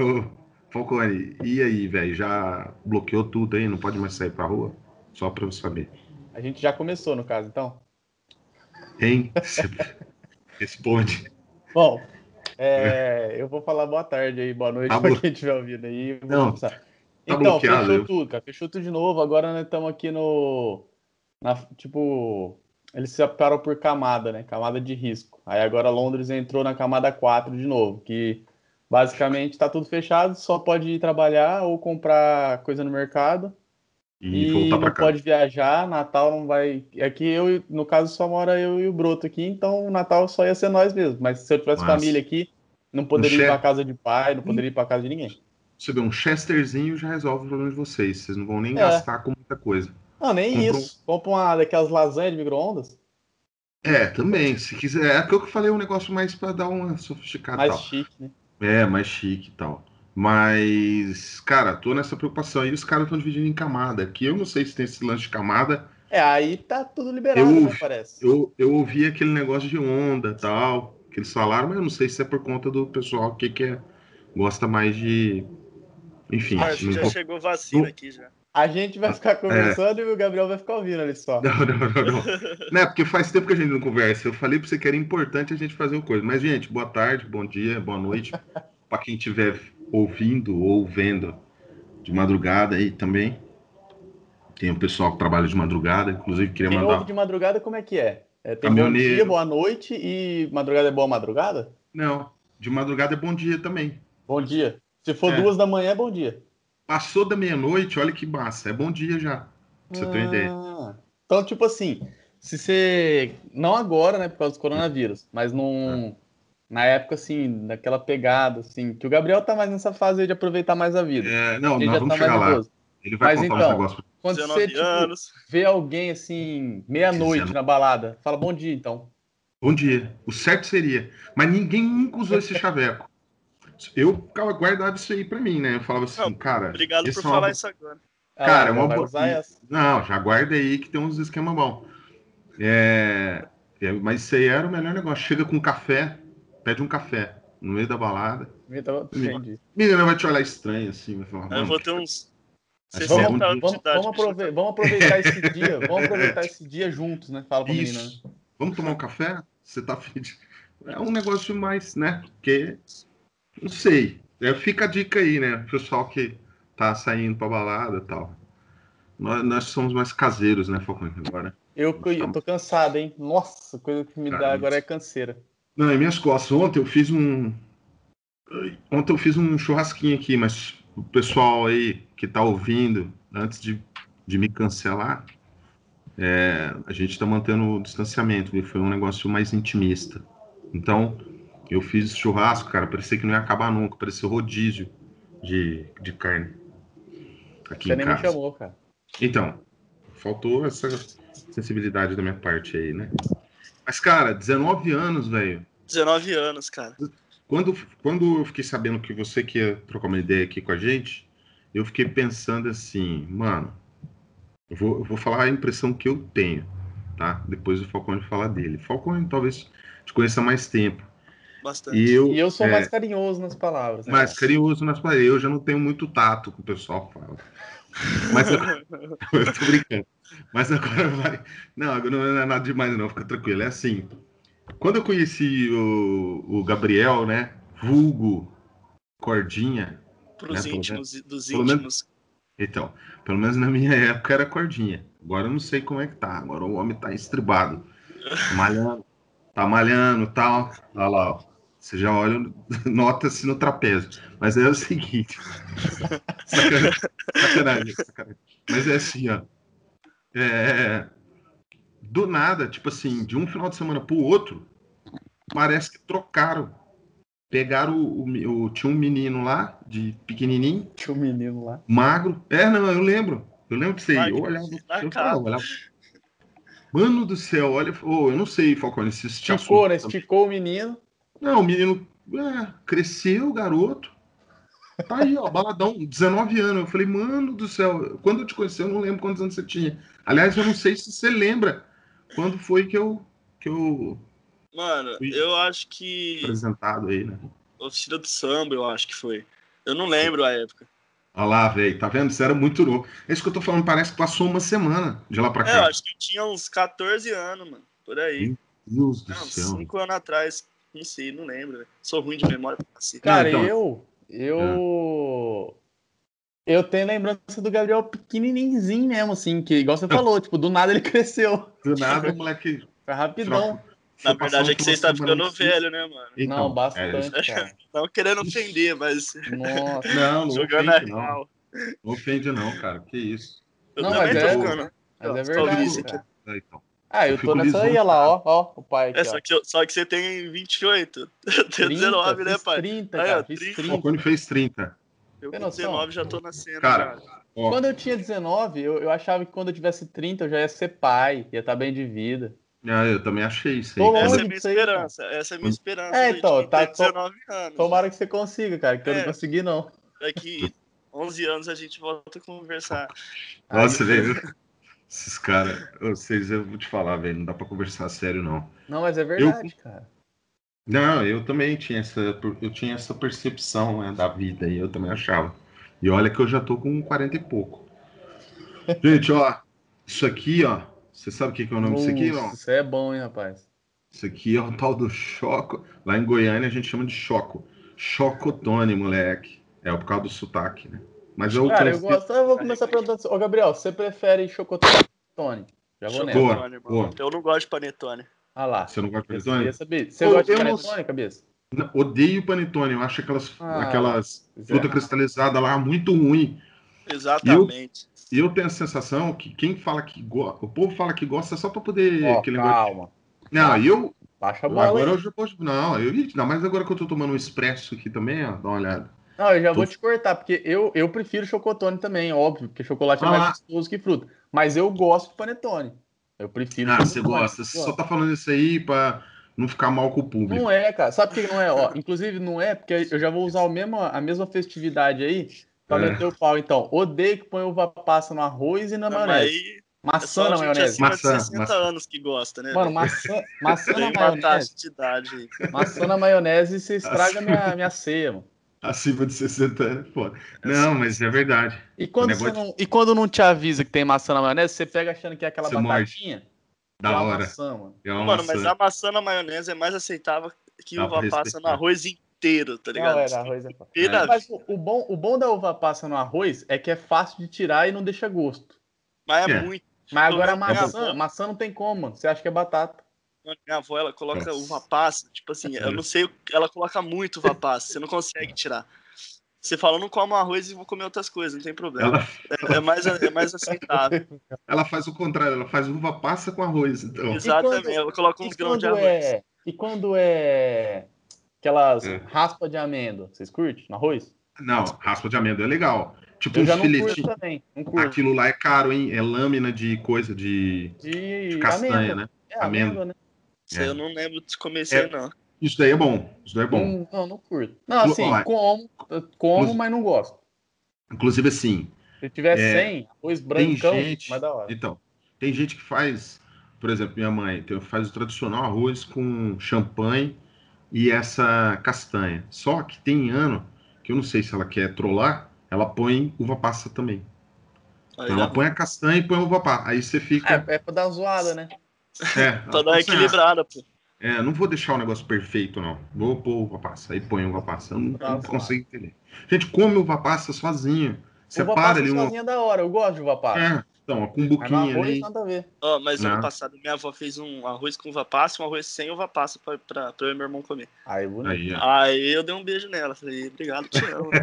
Ô, Falcone, e aí, velho? Já bloqueou tudo aí? Não pode mais sair pra rua? Só pra eu saber. A gente já começou, no caso, então. Hein? Responde. Bom, é, eu vou falar boa tarde aí, boa noite Tá pra blo- quem estiver ouvindo aí. Não, tá então, fechou eu- tudo, cara. Fechou tudo de novo. Agora nós estamos aqui no. na- tipo. Eles se separam por camada, né? Camada de risco. Aí agora Londres entrou na camada 4 de novo, que basicamente tá tudo fechado, só pode ir trabalhar ou comprar coisa no mercado. E, E, não pode viajar, Natal não vai. Aqui eu, e- no caso, só mora eu e o Broto aqui, então o Natal só ia ser nós mesmo. Mas se eu tivesse Massa. família aqui, não poderia Um ir pra casa de pai, não poderia ir pra casa de ninguém. Você vê um Chesterzinho já resolve o problema de vocês. Vocês não vão nem É. gastar com muita coisa. Não, nem isso. Compra uma daquelas lasanhas de micro-ondas, É, também. Se quiser. É aquilo que eu falei, um negócio mais pra dar uma sofisticada mais tal. chique, né? É, mais chique e tal. Mas, cara, tô nessa preocupação. E os caras estão dividindo em camada. Aqui eu não sei se tem esse lance de camada. É, aí tá tudo liberado, Eu- né, parece. Eu, eu ouvi aquele negócio de onda e tal, que eles falaram, mas eu não sei se é por conta do pessoal que, que é, gosta mais de. Enfim. Não já chegou vacina aqui já. A gente vai ficar conversando e o Gabriel vai ficar ouvindo ali só. Não, não, não, não. Não é porque faz tempo que a gente não conversa. Eu falei pra você que era importante a gente fazer o coisa. Mas, gente, boa tarde, bom dia, boa noite. pra quem estiver ouvindo ou vendo de madrugada aí também. Tem o pessoal que trabalha de madrugada, inclusive queria Quem mandar. de madrugada, como é que é? É, tem bom Caminhoneiro. dia, boa noite e madrugada é boa madrugada? Não, de madrugada é bom dia também. Bom dia. Se for É. duas da manhã, é bom dia. Passou da meia-noite, olha que massa. É bom dia já. Pra você ter uma ideia. Ah, Então, tipo assim, se você. Não agora, né, por causa do coronavírus, mas num. Na época, assim, daquela pegada, assim, que o Gabriel tá mais nessa fase aí de aproveitar mais a vida. É, não, nós vamos tá chegar lá. idoso. Ele vai Mas contar então, negócios. Quando 19 você, tipo, anos. vê alguém, assim, meia-noite na balada, fala bom dia, então. Bom dia. O certo seria. Mas ninguém nunca usou esse chaveco. Eu ficava- guardava isso aí pra mim, né? Eu falava assim, Não, cara. Obrigado por é uma falar bo- isso agora. Ah, Cara, é já uma boa. Não, já guarda aí que tem uns esquema bom. É, é, mas isso aí era o melhor negócio. Chega com café, pede um café no meio da balada. Então, entendi. Menina vai te olhar estranho assim, vai falar. Eu "Mano, vou ter uns Acho que 60 é Vamos, anos de vamos, idade. vamos, aprove- vamos aproveitar esse dia. Vamos aproveitar esse dia juntos, né? Fala pra menina. né? Isso. Vamos tomar um café? Você tá afim de... É um negócio mais, né? Porque, não sei. É, fica a dica aí, né? Pessoal que tá saindo pra balada e tal. Nós, nós somos mais caseiros, né, Falcão? Agora. Eu, eu tô cansado, hein? Nossa, coisa que me dá Caramba. agora é canseira. Não, é minhas costas. Ontem eu fiz um. Ontem eu fiz um churrasquinho aqui, mas o pessoal aí que tá ouvindo, antes de, de me cancelar, é, a gente tá mantendo o distanciamento, viu? foi um negócio mais intimista. Então, eu fiz churrasco, cara, parecia que não ia acabar nunca, parecia rodízio de, de carne. Aqui Você em nem me casa. chamou, cara. Então, faltou essa sensibilidade da minha parte aí, né? Mas, cara, 19 anos, velho. 19 anos, cara. Quando, quando eu fiquei sabendo que você que ia trocar uma ideia aqui com a gente, eu fiquei pensando assim, mano, eu vou, eu vou falar a impressão que eu tenho, tá? Depois o Falcone falar dele. Falcone talvez te conheça há mais tempo. Bastante. E eu, E eu sou é, mais carinhoso nas palavras. né? mais carinhoso nas paredes. Eu já não tenho muito tato que o pessoal fala. Mas agora, eu tô brincando. Mas agora vai. Não, agora não é nada demais, não, fica tranquilo. É assim. Quando eu conheci o, o Gabriel, né? Vulgo Cordinha. Pros né, pelo íntimos, dos pelo menos- íntimos. Então, pelo menos na minha época era Cordinha. Agora eu não sei como é que tá. Agora o homem tá estribado. Malhando. Tá malhando e tal. Olha lá, ó. Você já olha, nota-se no trapézio. Mas é o seguinte. Sacanagem, sacanagem, sacanagem. Mas é assim, ó. É, do nada, tipo assim, de um final de semana pro outro, parece que trocaram. Pegaram o, o- o- Tinha um menino lá, de pequenininho, Tinha um menino lá. magro. É, não, eu lembro. Eu lembro aí. Eu Magro, olhava. Eu marcado. falava, eu olhava. Mano do céu, olha. ô, eu não sei, Falcone, se Esticou, né? Esticou o menino. Não, o menino é, cresceu, garoto. Tá aí, ó, baladão, 19 anos. Eu falei, mano do céu, quando eu te conheci, eu não lembro quantos anos você tinha. Aliás, eu não sei se você lembra quando foi que eu, que eu Mano, eu acho que apresentado aí, né? oficina do samba, eu acho que foi. Eu não lembro a época. Olha lá, velho, tá vendo? Você era muito novo. É isso que eu tô falando, parece que passou uma semana de lá pra É, eu cá. acho que eu tinha uns 14 anos, mano. Por aí. Meu Deus do Não, céu. 5 anos atrás. Não sei, não lembro. velho. Sou ruim de memória. Cara, então- eu. Eu. Eu tenho lembrança do Gabriel pequenininho mesmo, assim, que igual você falou, tipo, do nada ele cresceu. Do nada, o moleque. Foi rapidão. Na foi passar verdade é que você está ficando velho, né, mano? Então, não, é, bastante, cara. Não querendo ofender, mas Nossa. não, não jogando ofende, não. Não ofende, não, cara. Que isso. Eu Não, também mas tô é-. Mas é verdade, cara. É, então. Ah, eu Eu tô nessa aí, olha lá, ó, ó, o pai aqui, É, só que, eu- só que você tem 28. Eu tenho 19, né, pai? 30, Aí, cara, ó, fiz 30. O 30. Cone fez 30. Eu Tem com noção? 19 já tô nascendo. Cara. Ó, Quando eu tinha 19, eu, eu achava que quando eu tivesse 30 eu já ia ser pai, ia estar bem de vida. ah, eu também achei isso aí. Tô cara. Essa é a minha aí, esperança. Essa é a minha esperança. É, então, tá- ter 19 anos. Tomara que você consiga, cara, que eu não É. consegui, não. Daqui 11 anos a gente volta a conversar. Nossa, Aí- velho. Esses caras, vocês, eu vou te falar, velho, não dá pra conversar sério, não. Não, mas é verdade, cara. Não, eu também tinha essa, eu tinha essa percepção né, da vida e eu também achava. E olha que eu já tô com 40 e pouco. Gente, ó, isso aqui, ó, você sabe o que que é o nome disso aqui? Nossa, Isso é bom, hein, rapaz. Isso aqui é o tal do choco. Lá em Goiânia a gente chama de choco. Chocotone, moleque. É por causa do sotaque, né? Mas eu Cara, eu conheci- gosto. Eu vou começar perguntando. Ô, Gabriel, você prefere chocotone ou panetone? Já vou nessa. Boa, Panetone, boa. Eu não gosto de panetone. Ah lá. Você não gosta de Eu panetone? queria saber. Você Ô, gosta de eu não- panetone, cabeça? Não, Odeio panetone. Eu acho aquelas, Ah, aquelas pois é. fruta cristalizada lá muito ruim. Exatamente. E eu tenho a sensação que quem fala que gosta, o povo fala que gosta só pra poder. Ó, aquele negócio- calma. Não, eu. Baixa a bola Agora aí. eu já posso. Não, eu, não, mas agora que eu tô tomando um expresso aqui também, ó, dá uma olhada. Não, eu já Tô- vou te cortar, porque eu, eu prefiro chocotone também, óbvio, porque chocolate é Ah. mais gostoso que fruta. Mas eu gosto de panetone. Eu prefiro Ah, você gosta. Você só tá falando isso aí pra não ficar mal com o público. Não é, cara. Sabe por que não é? Ó, inclusive, não é, porque eu já vou usar o mesmo, a mesma festividade aí pra É. meter o pau. Então, odeio que põe uva passa no arroz e na Não, maionese. aí é Maçã só na maionese. acima Maçã, de 60 maçã. anos que gosta, né? Mano, maçã, maçã na maionese. de idade aí. Maçã na maionese você estraga minha, minha ceia, mano. Acima de 60 anos, pô. Não, mas é verdade. E quando, negócio não, e quando não te avisa que tem maçã na maionese, você pega achando que é aquela Você batatinha. é Da uma hora. maçã, mano. É Mano, maçã. mas a maçã na maionese é mais aceitável que Dá uva passa no arroz inteiro, tá ligado? Não, é, arroz é fácil. Mas o, bom, o bom da uva passa no arroz é que é fácil de tirar e não deixa gosto. Mas é, É. muito. Mas agora a Minha maçã, avó- maçã não tem como, mano. Você acha que é batata. Minha avó, ela coloca Nossa. uva passa, tipo assim, eu não sei, ela coloca muito uva passa, você não consegue tirar. Você fala, eu não como arroz e vou comer outras coisas, não tem problema. Ela, É, é mais, é mais aceitável. ela faz o contrário, ela faz uva passa com arroz. Então. Exatamente, quando- ela coloca uns grãos de arroz. é, e quando é aquelas É. raspa de amêndoa, vocês curtem no arroz? Não, raspa de amêndoa é legal. Tipo uns filetinhos. Aquilo lá é caro, hein? É lâmina de coisa de, De, de castanha, amêndoa. né? É, Amêndoa. amêndoa, né? Isso aí É. eu não lembro de aí, É. não. Isso daí é bom. Isso daí é bom. Não, não, não curto. Não, assim, ó, como, eu como, Inclusive- mas não gosto. Inclusive, assim, Se tiver É, sem, arroz brancão, gente- mais da hora. Então, tem gente que faz, por exemplo, minha mãe tem- faz o tradicional arroz com champanhe e essa castanha. Só que tem ano que eu não sei se ela quer trollar, ela põe uva passa também. Aí Então ela põe a castanha e põe a uva passa. Aí você fica. É, é pra dar uma zoada, né? É, Pra dar assim, equilibrada, pô. "Ah, é, não vou deixar o negócio perfeito, não. Vou pôr uva passa. Aí põe uva passa. Eu não, Tá não consigo entender. Gente, come uva passa sozinho. uva Separa passa ali um. sozinha é da hora, eu gosto de uva passa. É, então, com um arroz nada a ver. Ó, mas ano Não. passado minha avó fez um arroz com uva passa um arroz sem uva passa pra, pra, pra eu e meu irmão comer. Aí, bonito. Aí. Aí eu dei um beijo nela. Falei, obrigado, te amo.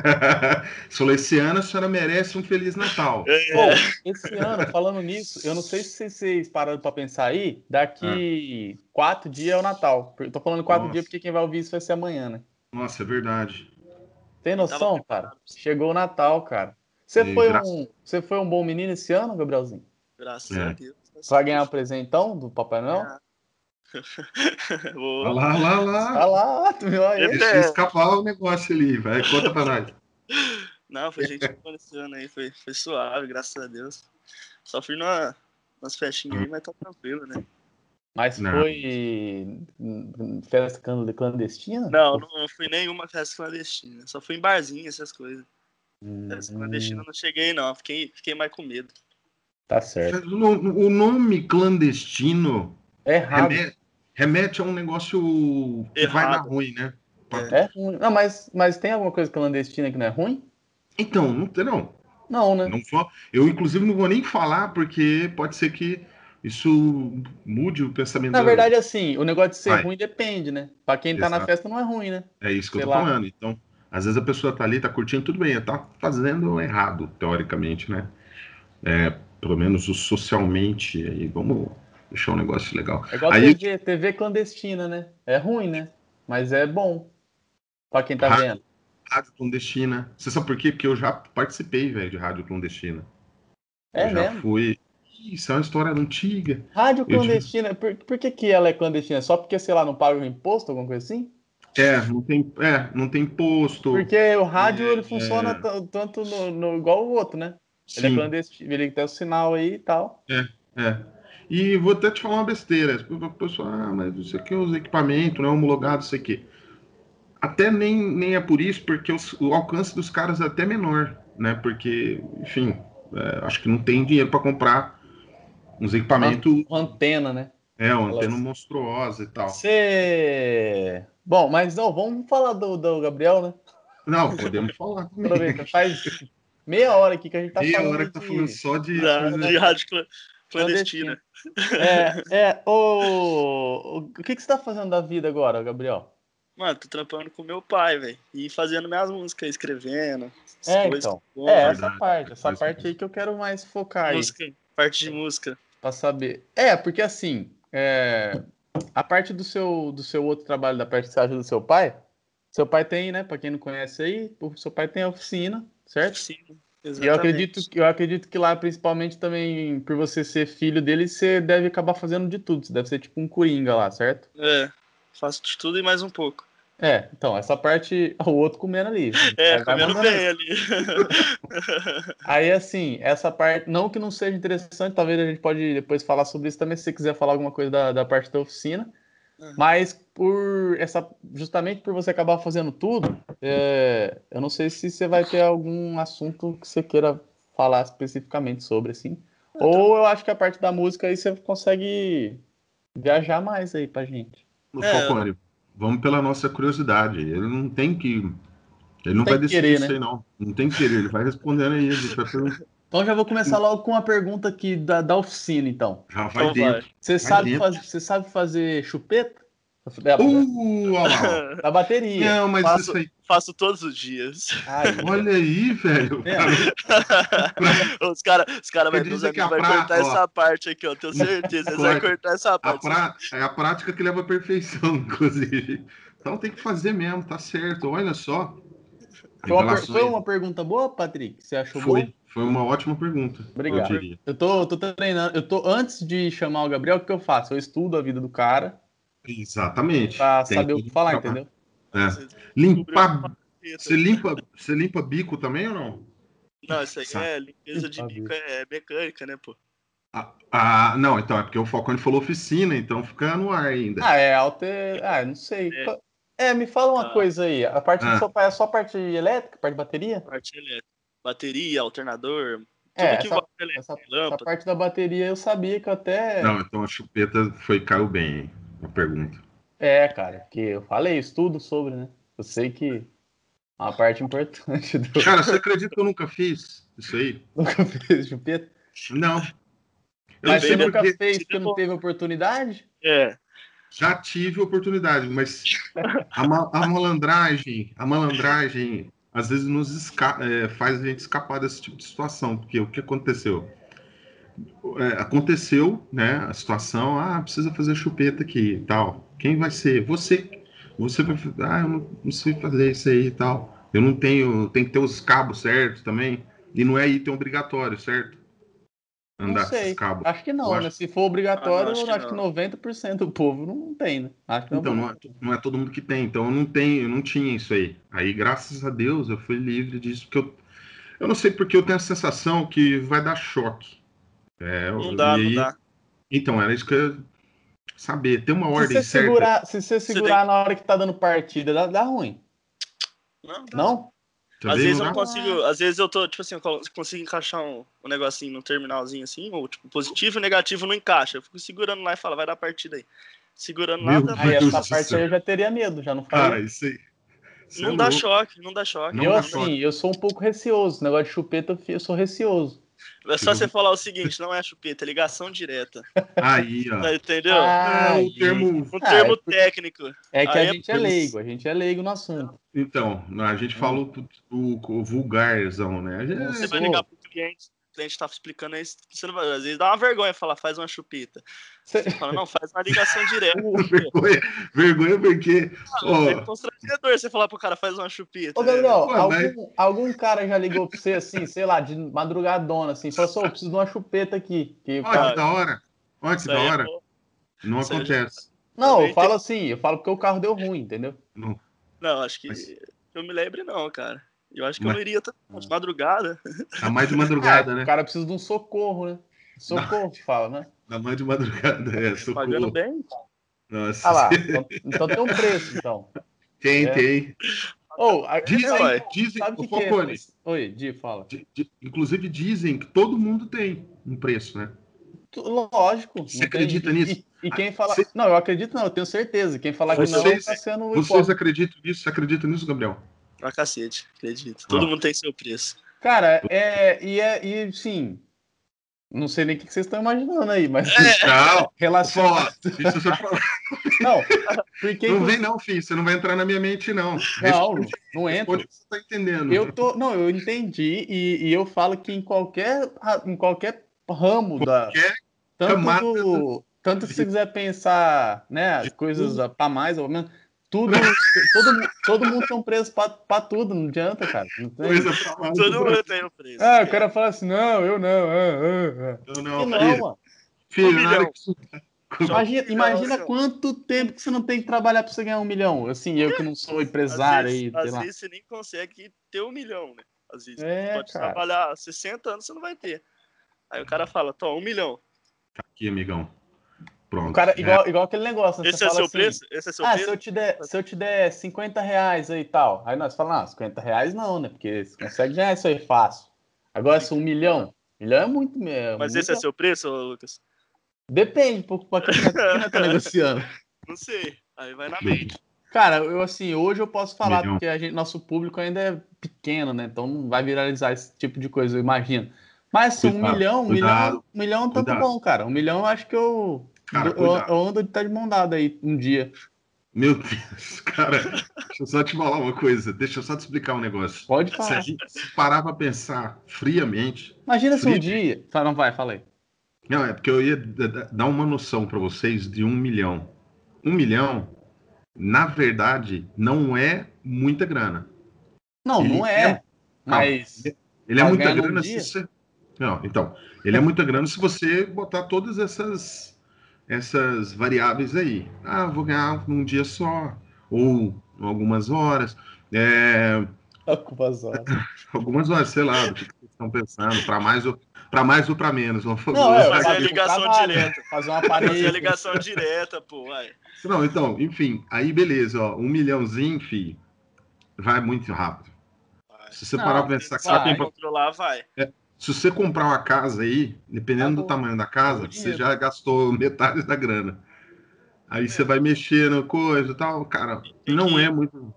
Ano a senhora merece um Feliz Natal. É, Pô, esse ano, falando nisso, eu não sei se vocês pararam pra pensar aí, daqui quatro dias é o Natal. Eu tô falando quatro Nossa. dias porque quem vai ouvir isso vai ser amanhã, né? Nossa, é verdade. Tem noção, cara? Chegou o Natal, cara. Você E foi, graças- um, você foi um bom menino esse ano, Gabrielzinho? Graças É. a Deus. Vai ganhar um presentão do Papai Noel? Ah. Vou- Olha lá, olha lá, Tá lá. lá, tu viu aí? É. Escapar o negócio ali. Vai, conta pra nós. Não, foi gente boa esse ano aí, foi, foi suave, graças a Deus. Só fui numa, nas festinhas aí, mas tá tranquilo, né? Mas Não. foi festa clan- clandestina? Não, não fui nenhuma festa clandestina. Só fui em barzinho, essas coisas. Hum, clandestina eu não cheguei, não. Fiquei, fiquei mais com medo. Tá certo. O no- o nome clandestino É errado. remete, remete a um negócio que vai Errado. dar ruim, né? É ruim. Não, mas, mas tem alguma coisa clandestina que não é ruim? Então, não tem não. Não, né? Não vou- eu, inclusive, não vou nem falar, porque pode ser que isso mude o pensamento. Na da- verdade, assim, o negócio de ser Vai. ruim depende, né? Pra quem tá na festa não é ruim, né? É isso que eu sei tô lá. falando. Então, às vezes a pessoa tá ali, tá curtindo, tudo bem, tá fazendo errado, teoricamente, né? É, pelo menos o socialmente, aí vamos deixar um negócio legal. É igual Aí- TV, TV clandestina, né? É ruim, né? Mas é bom. Pra quem tá Ra- vendo. Rádio clandestina. Você sabe por quê? Porque eu já participei, velho, de rádio clandestina. É eu já mesmo. fui. Isso é uma história antiga. Rádio Eu clandestina, por, por que, que ela é clandestina? Só porque, sei lá, não paga o imposto, alguma coisa assim? É, não tem, é, não tem posto. Porque o rádio É, ele funciona é. tanto no, no- igual o outro, né? Ele é Sim. clandestino, ele tem o sinal aí e tal. É. E vou até te falar uma besteira. O pessoal, ah, mas isso aqui é os equipamentos, não é homologado, isso aqui. Até nem, nem é por isso, porque os- o alcance dos caras é até menor, né? Porque, enfim, é, acho que não tem dinheiro para comprar uns equipamentos, Antena, né? É, uma Elas- antena monstruosa e tal. Você. Bom, mas não, vamos falar do, do Gabriel, né? Não, podemos falar. Aproveita, faz meia hora aqui que a gente tá Meia falando. hora que tá falando só de. Da, de rádio cla- clandestina. É, é, o, o que, que você tá fazendo da vida agora, Gabriel? Mano, tô trampando com meu pai, velho. E fazendo minhas músicas, escrevendo. É, então. É, verdade. essa parte, essa parte aí que eu quero mais focar aí, música, parte de música. pra saber. É, porque assim, é, a parte do seu, do seu outro trabalho, da parte que você do seu pai, seu pai tem, né, pra quem não conhece aí, o seu pai tem a oficina, certo? Sim, E exatamente. eu acredito, que- eu acredito que lá, principalmente também, por você ser filho dele, você deve acabar fazendo de tudo. Você deve ser tipo um coringa lá, certo? É, faço de tudo e mais um pouco. É, então, essa parte, o outro comendo ali. É, comendo bem ali. Aí, assim, essa parte, não que não seja interessante, talvez a gente pode depois falar sobre isso também, se você quiser falar alguma coisa da, da parte da oficina. Uhum. Mas por essa, justamente por você acabar fazendo tudo, é, eu não sei se você vai ter algum assunto que você queira falar especificamente sobre, assim. Ou eu acho que a parte da música aí você consegue viajar mais aí pra gente. O É. Falcone, vamos pela nossa curiosidade. Ele não tem que. Ele não Tem vai decidir querer, isso né? aí, não. Não tem que querer, ele vai respondendo aí. Então já vou começar logo com uma pergunta aqui da, da oficina, então. Já vai Então dentro. Você sabe, dentro. você sabe fazer chupeta? Da, Uh, olha lá. da bateria. Não, mas Faço- isso aí. Faço todos os dias. Ai, Olha aí, velho. É. os caras os cara vai, meus dizer que amigos a vai cortar ó. essa parte aqui, ó. Tenho certeza. Eles vão Corta. cortar essa A parte. pra... É a prática que leva à perfeição, inclusive. Então tem que fazer mesmo, tá certo. Olha só. Foi uma, per- Revelações. foi uma pergunta boa, Patrick? Você achou Foi, boa? foi uma ótima pergunta. Obrigado. Eu. Eu tô, eu tô treinando. Eu tô, antes de chamar o Gabriel, o que eu faço? Eu estudo a vida do cara Exatamente. pra Tem saber o que falar, entendeu? É. Limpar. Você limpa, você limpa bico também ou não? Não, isso aí Sabe. é limpeza de bico, é mecânica, né, pô? Ah, ah, não, então é porque o Falcone falou oficina, então fica no ar ainda. Ah, é alter. Ah, não sei. É. É, me fala uma Ah. coisa aí. A parte do Ah. seu pai é só a parte elétrica, parte de bateria? Parte elétrica. Bateria, alternador, tudo É, que essa, elétrica, essa, essa parte da bateria eu sabia que eu até. Não, então a chupeta foi, caiu bem, hein, a pergunta. É, cara, que eu falei, estudo sobre, né? Eu sei que é uma parte importante do. Cara, você acredita que eu nunca fiz isso aí? Nunca fez chupeta. Não. Eu Mas não você nunca porque fez porque não teve oportunidade? É, já tive oportunidade, mas a, ma- a malandragem, a malandragem, às vezes nos é, faz a gente escapar desse tipo de situação, porque o que aconteceu? É, aconteceu, né, a situação, ah, precisa fazer chupeta aqui e tal. Quem vai ser? Você. Você vai ah, eu não, não sei fazer isso aí e tal. Eu não tenho, tem que ter os cabos certos também. E não é item obrigatório, certo? Andar não com sei. esses cabos. Acho que não, Eu né? acho- Se for obrigatório, Ah, acho acho que que, não. 90% do povo não tem, né? Acho que não. Então, não é, não é todo mundo que tem. Então, eu não tenho, eu não tinha isso aí. Aí, graças a Deus, eu fui livre disso. Porque eu, eu não sei porque eu tenho a sensação que vai dar choque. É, não dá, e não dá. Então, era isso que eu, saber, ter uma Se ordem você certa. segurar, se você segurar na hora que tá dando partida, dá, dá ruim. Não, dá. Não? Às vezes eu não consigo, às vezes eu tô, tipo assim, eu consigo encaixar um, um negocinho no terminalzinho assim, ou tipo, positivo e negativo não encaixa. Eu fico segurando lá e falo, vai dar partida aí. Segurando lá, Meu dá essa parte céu. aí eu já teria medo, já não Cara, faria. isso aí. isso Não é dá louco. choque, não dá choque. Não eu, dá assim, choque. eu sou um pouco receoso. Negócio de chupeta, eu sou receoso. É só você falar o seguinte, não é chupeta, é ligação direta. Aí, ó. Tá, Entendeu? É Ai, o termo. Um Ah, termo é por- técnico. É que Aí a é gente é leigo, a gente é leigo no assunto. Então, a gente falou o, vulgarzão, né? Você vai Pô. ligar pro cliente, cliente tá explicando aí, você não vai, às vezes dá uma vergonha falar, faz uma chupeta. Cê- Você fala, não, faz uma ligação direta. vergonha, vergonha porque. ó, É constrangedor você falar pro cara, faz uma chupeta. Ô, né? Gabriel, Pô, algum, mas- algum cara já ligou pra você assim, sei lá, de madrugadona, assim, falou assim, "Ô, eu preciso de uma chupeta aqui. Que Olha cara- que da hora. Olha que da é hora. bom. Não isso aí acontece. Não, eu também falo assim, eu falo porque o carro deu ruim, entendeu? Não, acho que Mas- eu me lembre não, cara. Eu acho que eu Mas- não iria também, de madrugada. Tá mais de madrugada, Ah, né? O cara precisa de um socorro, né? Socorro que fala, né? Tá mais de madrugada. É, Pagando socorro. bem. Nossa. Ah lá, então, então tem um preço, então. Tem, É. tem. Ou, a- Dizem, ué. dizem, sabe o que é? Falcone, Oi, Di, fala. di- di- inclusive dizem que todo mundo tem um preço, né? Lógico. Você tem- acredita e- nisso? E, e quem fala. Você- Não, eu acredito não, eu tenho certeza. Quem falar que não Vocês- tá sendo Vocês hipócrita. acreditam nisso? Você acredita nisso, Gabriel? Pra cacete, acredito. Todo Ó. mundo tem seu preço. Cara, é. E, é, e sim. Não sei nem o que vocês estão imaginando aí, mas Não, relacionado. Só falar. Não, porque. Não vem não, filho. Você não vai entrar na minha mente, não. Não, não entra. Responde o que você tá entendendo. Eu tô. Não, eu entendi e, e eu falo que em qualquer, em qualquer ramo da. Qualquer Tanto, camada do, tanto se você quiser pensar, né, coisas para mais ou menos, tudo, todo, todo mundo tem um preço para tudo, não adianta, cara. Não tem. lá. Todo mundo tem o preço. Ah, o cara fala assim, não, eu não. ah, ah, Não, ah. não, E não, filho. mano. filho Um Imagina, Não, imagina não. quanto tempo que você não tem que trabalhar para você ganhar um milhão. Assim, eu que não sou empresário às aí, vezes, sei às lá. vezes você nem consegue ter um milhão, né? Às vezes É, pode cara. trabalhar 60 anos, você não vai ter. Aí o cara fala, toma, um milhão. Aqui, amigão. Pronto. O cara, É. igual, igual aquele negócio, né? Esse Você é fala seu assim, preço? Esse é seu ah, preço? se eu, te der, se eu te der 50 reais aí e tal. Aí nós falamos, ah, 50 reais não, né? Porque você consegue ganhar isso aí fácil. Agora, se um milhão, milhão é muito mesmo. Mas esse é seu preço, Lucas? Depende, um pouco pra quem nós tá negociando. Não sei. Aí vai na mente. Cara, eu assim, hoje eu posso falar, Milhão. porque a gente, nosso público ainda é pequeno, né? Então não vai viralizar esse tipo de coisa, eu imagino. Mas assim, um milhão, um cuidado, milhão, um milhão é um tanto cuidado. bom, cara. Um milhão eu acho que eu. Cara, eu, eu ando de tá de mão dada aí um dia. Meu Deus, cara. Deixa eu só te falar uma coisa. Deixa eu só te explicar um negócio. Pode Se falar. a gente parar pra pensar friamente. Imagina se um dia. Não vai, fala aí. Não, é porque eu ia dar uma noção pra vocês de um milhão. Um milhão, na verdade, não é muita grana. Não, Ele não é. é- Mas. Ele é Pra muita grana dia? se você. Não, então. Ele é muita grana se você botar todas essas, essas variáveis aí. Ah, vou ganhar num dia só. Ou em algumas horas. É, Algumas horas. algumas horas, sei lá, do que vocês estão pensando. Para mais ou para mais ou para menos. Vamos Não, é, fazer fazer a ligação trabalho, direta. Fazer uma Fazer a parede. ligação direta, pô. Vai. Não, então, enfim, aí beleza, ó, um milhãozinho, fi, vai muito rápido. Vai. Se você Não, parar pra pensar que você vai. tem Vai controlar, vai. Se você comprar uma casa aí, dependendo do Acabou. tamanho da casa, o você já gastou metade da grana. Aí você vai mexer no coisa e tal, cara, não é muito.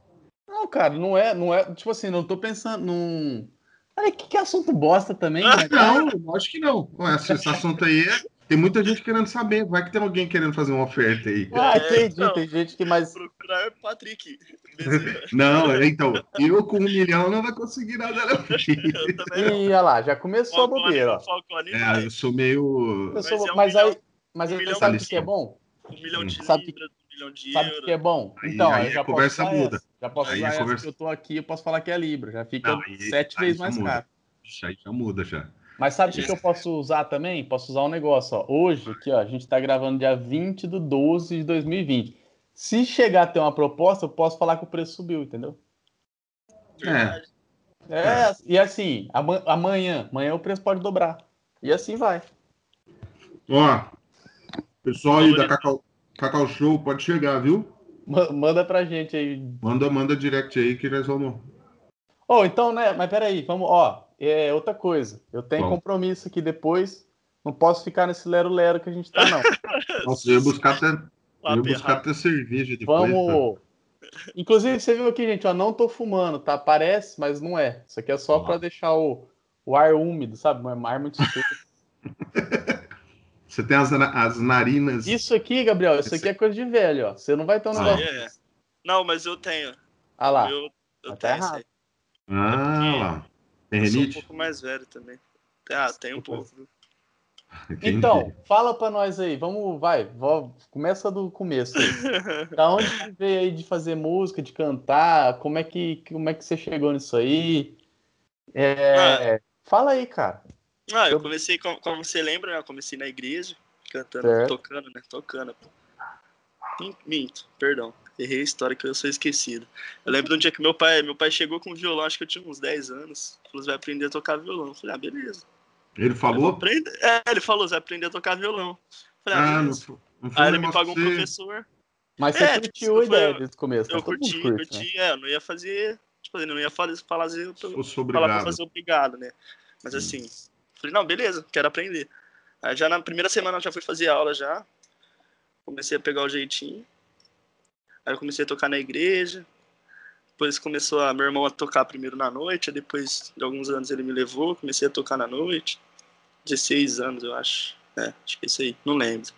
Não, cara, não é, não é. Tipo assim, não tô pensando num. Olha, que, que assunto bosta também, né? Não, acho que não. Esse assunto aí é. Tem muita gente querendo saber. Vai que tem alguém querendo fazer uma oferta aí. Ah, É, entendi. então. Tem gente que mais. Procurar Patrick. Bezerra. Não, é, então, eu com um milhão não vai conseguir nada, não. não. Olha lá, já começou a Falcone, bobeira, ó. Falcone É, eu sou meio. Eu sou- Mas é um mas milhão- aí, mas um aí sabe o que é bom? Um milhão de Sabe que- libras, um milhão de Sabe o que é bom? Então, aí aí eu já a conversa posso usar muda. essa. Já posso Aí usar a essa conversa- que eu tô aqui, eu posso falar que é Libra. Já fica Não, aí- sete aí vezes mais muda. caro. Ixi, Aí já muda já. Mas sabe o que, que eu posso usar também? Posso usar um negócio, ó. Hoje, aqui, ó, a gente tá gravando dia 20 de 12 de 2020. Se chegar a ter uma proposta, eu posso falar que o preço subiu, entendeu? Verdade. É, e assim, ama- amanhã, amanhã o preço pode dobrar. E assim vai. Ó, pessoal aí da Cacau, Cacau Show, pode chegar, viu? Ma- Manda pra gente aí. Manda, manda direct aí que nós vamos. Oh, então, né? Mas peraí, vamos, ó. É outra coisa. Eu tenho Bom. compromisso aqui depois. Não posso ficar nesse lero-lero que a gente tá, não. Nossa, eu ia buscar até, eu Lá ia buscar até cerveja depois. Vamos. Inclusive, você viu aqui, gente, ó, não tô fumando, tá? Parece, mas não é. Isso aqui é só Ó. pra deixar o, o ar úmido, sabe? Um ar muito seco. Você tem as, as narinas. Isso aqui, Gabriel, isso aqui é coisa de velho, ó. Você não vai ter um Ah, negócio. É. Não, mas eu tenho. Ah lá. eu eu tá tenho errado. Ah, lá. Tem Eu sou um renite? pouco mais velho também. Ah, tem um pouco. Então, fala pra nós aí. Vamos, vai. vó- Começa do começo aí. Da onde que veio aí de fazer música, de cantar? Como é que, como é que você chegou nisso aí? É, Fala aí, cara. Ah, eu Eu- comecei, como, como você lembra, né? Eu comecei na igreja, cantando, Certo. tocando, né? Tocando. Min- Minto, perdão. Errei a história que eu sou esquecido. Eu lembro de um dia que meu pai, meu pai chegou com violão, acho que eu tinha uns 10 anos. Falou, você vai aprender a tocar violão. Eu falei, ah, beleza. Ele falou? aprender. É, ele falou, você vai aprender a tocar violão. Eu falei, ah, Ah, não, não Aí um ele me pagou um você- professor. Mas você É, curtiu tipo, a ideia desde o começo. Eu né? Curti, curte, né? curti. É, eu não ia fazer. Tipo, eu não ia Se falar fosse pra fazer obrigado, né? Mas Hum. assim, falei, não, beleza, quero aprender. Aí já na primeira semana eu já fui fazer aula já. Comecei a pegar o jeitinho. Aí eu comecei a tocar na igreja. Depois começou a meu irmão a tocar primeiro na noite, aí depois de alguns anos ele me levou, comecei a tocar na noite. 16 anos, eu acho. É, acho que é isso aí, não lembro.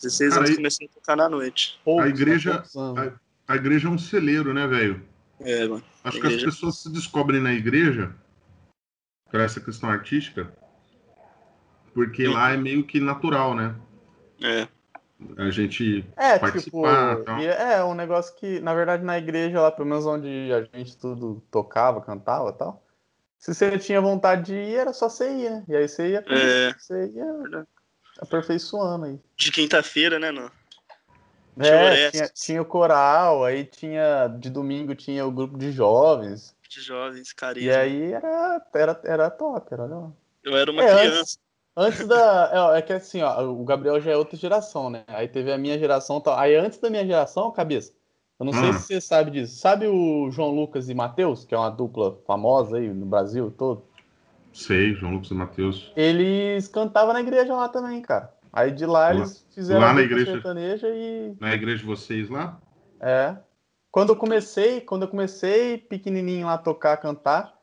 16 Cara, anos aí- comecei a tocar na noite. A igreja- né? Anos. A igreja é um celeiro, né, velho? É, mano. Acho A que as igreja- pessoas se descobrem na igreja por essa questão artística, porque lá é meio que natural, né? É. A gente. É, tipo, participar, tal. e é um negócio que, na verdade, na igreja lá, pelo menos onde a gente tudo tocava, cantava e tal, se você tinha vontade de ir, era só você ir, né? E aí você ia, É. você ia aperfeiçoando aí. De quinta-feira, né, não? Tinha É, tinha, tinha o coral, aí tinha, de domingo tinha o grupo de jovens, De jovens, e carisma. aí era, era, era top, era legal. Eu era uma É, criança. Antes da. É, é que assim, ó, o Gabriel já é outra geração, né? Aí teve a minha geração e tal. Aí antes da minha geração, cabeça, eu não sei Ah. se você sabe disso. Sabe o João Lucas e Matheus, que é uma dupla famosa aí no Brasil todo? Sei, João Lucas e Matheus. Eles cantavam na igreja lá também, cara. Aí de lá Lá- eles fizeram lá na igreja? sertaneja e. Na igreja de vocês lá? É. Quando eu comecei, quando eu comecei pequenininho lá a tocar, cantar,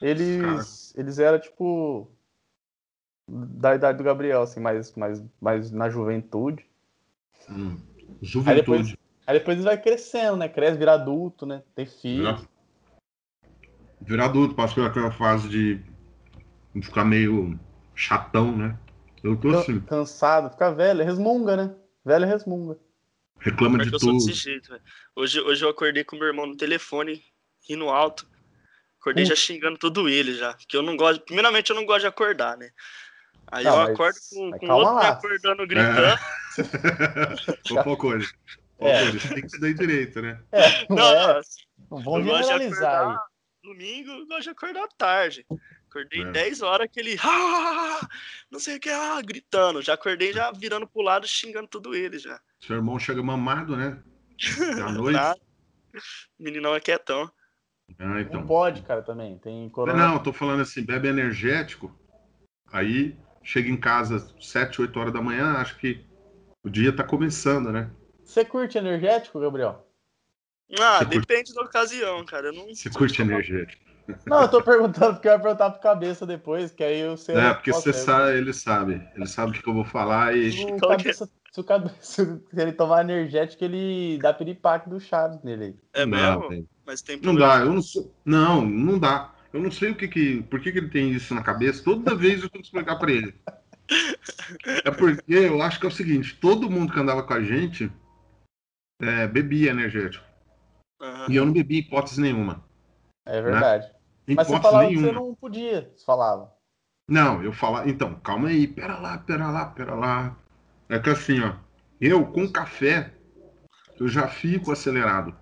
eles, eles eram tipo da idade do Gabriel, assim, mais, mais, mais na juventude. Hum. Aí depois, Juventude. aí depois vai crescendo, né? Cresce, vira adulto, né? Tem filho. Já. Virar adulto, passou aquela fase de ficar meio chatão, né? Eu tô can- assim, Cansado, fica velho, resmunga, né? Velho resmunga. reclama Pior de tudo. desse jeito, velho. Hoje, hoje eu acordei com meu irmão no telefone, rindo alto. Acordei Hum. já xingando tudo ele já. Que eu não gosto. Primeiramente, eu não gosto de acordar, né? Aí Não, eu mas- acordo com, mas com outro me lá. acordando, gritando. Ô, Falcone. É. Você tem que se dar direito, né? É, não, Não, é? não, vamos gosto de generalizar aí. acordar domingo, eu gosto de acordar tarde. Acordei É. 10 horas, aquele. "Ah, não sei o que, ah, gritando. Já acordei já virando pro lado, xingando tudo ele já. Seu irmão chega mamado, né? À noite. Nada. Meninão é quietão. Ah, então. Não pode, cara, também. Tem corona. Não, eu tô falando assim, bebe energético, aí chega em casa 7, 8 horas da manhã, acho que o dia tá começando, né? Você curte energético, Gabriel? Ah, Você curte- depende da ocasião, cara. Eu não Você curte energético. Não, eu tô perguntando porque eu ia perguntar pro cabeça depois, que aí você. É, porque você sabe, ele sabe. Ele sabe o que que eu vou falar e. O é? cabeça, se, o cabeça, se ele tomar energético, ele dá piripaque do Chaves nele aí. É não dá, mesmo? Mas tem Não problema. dá, eu não sei. Não, não dá. Eu não sei o que que. Por que, que ele tem isso na cabeça? Toda vez eu tenho que explicar pra ele. É porque eu acho que é o seguinte: todo mundo que andava com a gente é, bebia energético. Aham. E eu não bebi hipótese nenhuma. É verdade. Né? Mas você falava que nenhuma. você não podia, você falava. Não, eu falava, então, calma aí, pera lá, pera lá, pera lá. É que assim, ó, eu com café, eu já fico acelerado.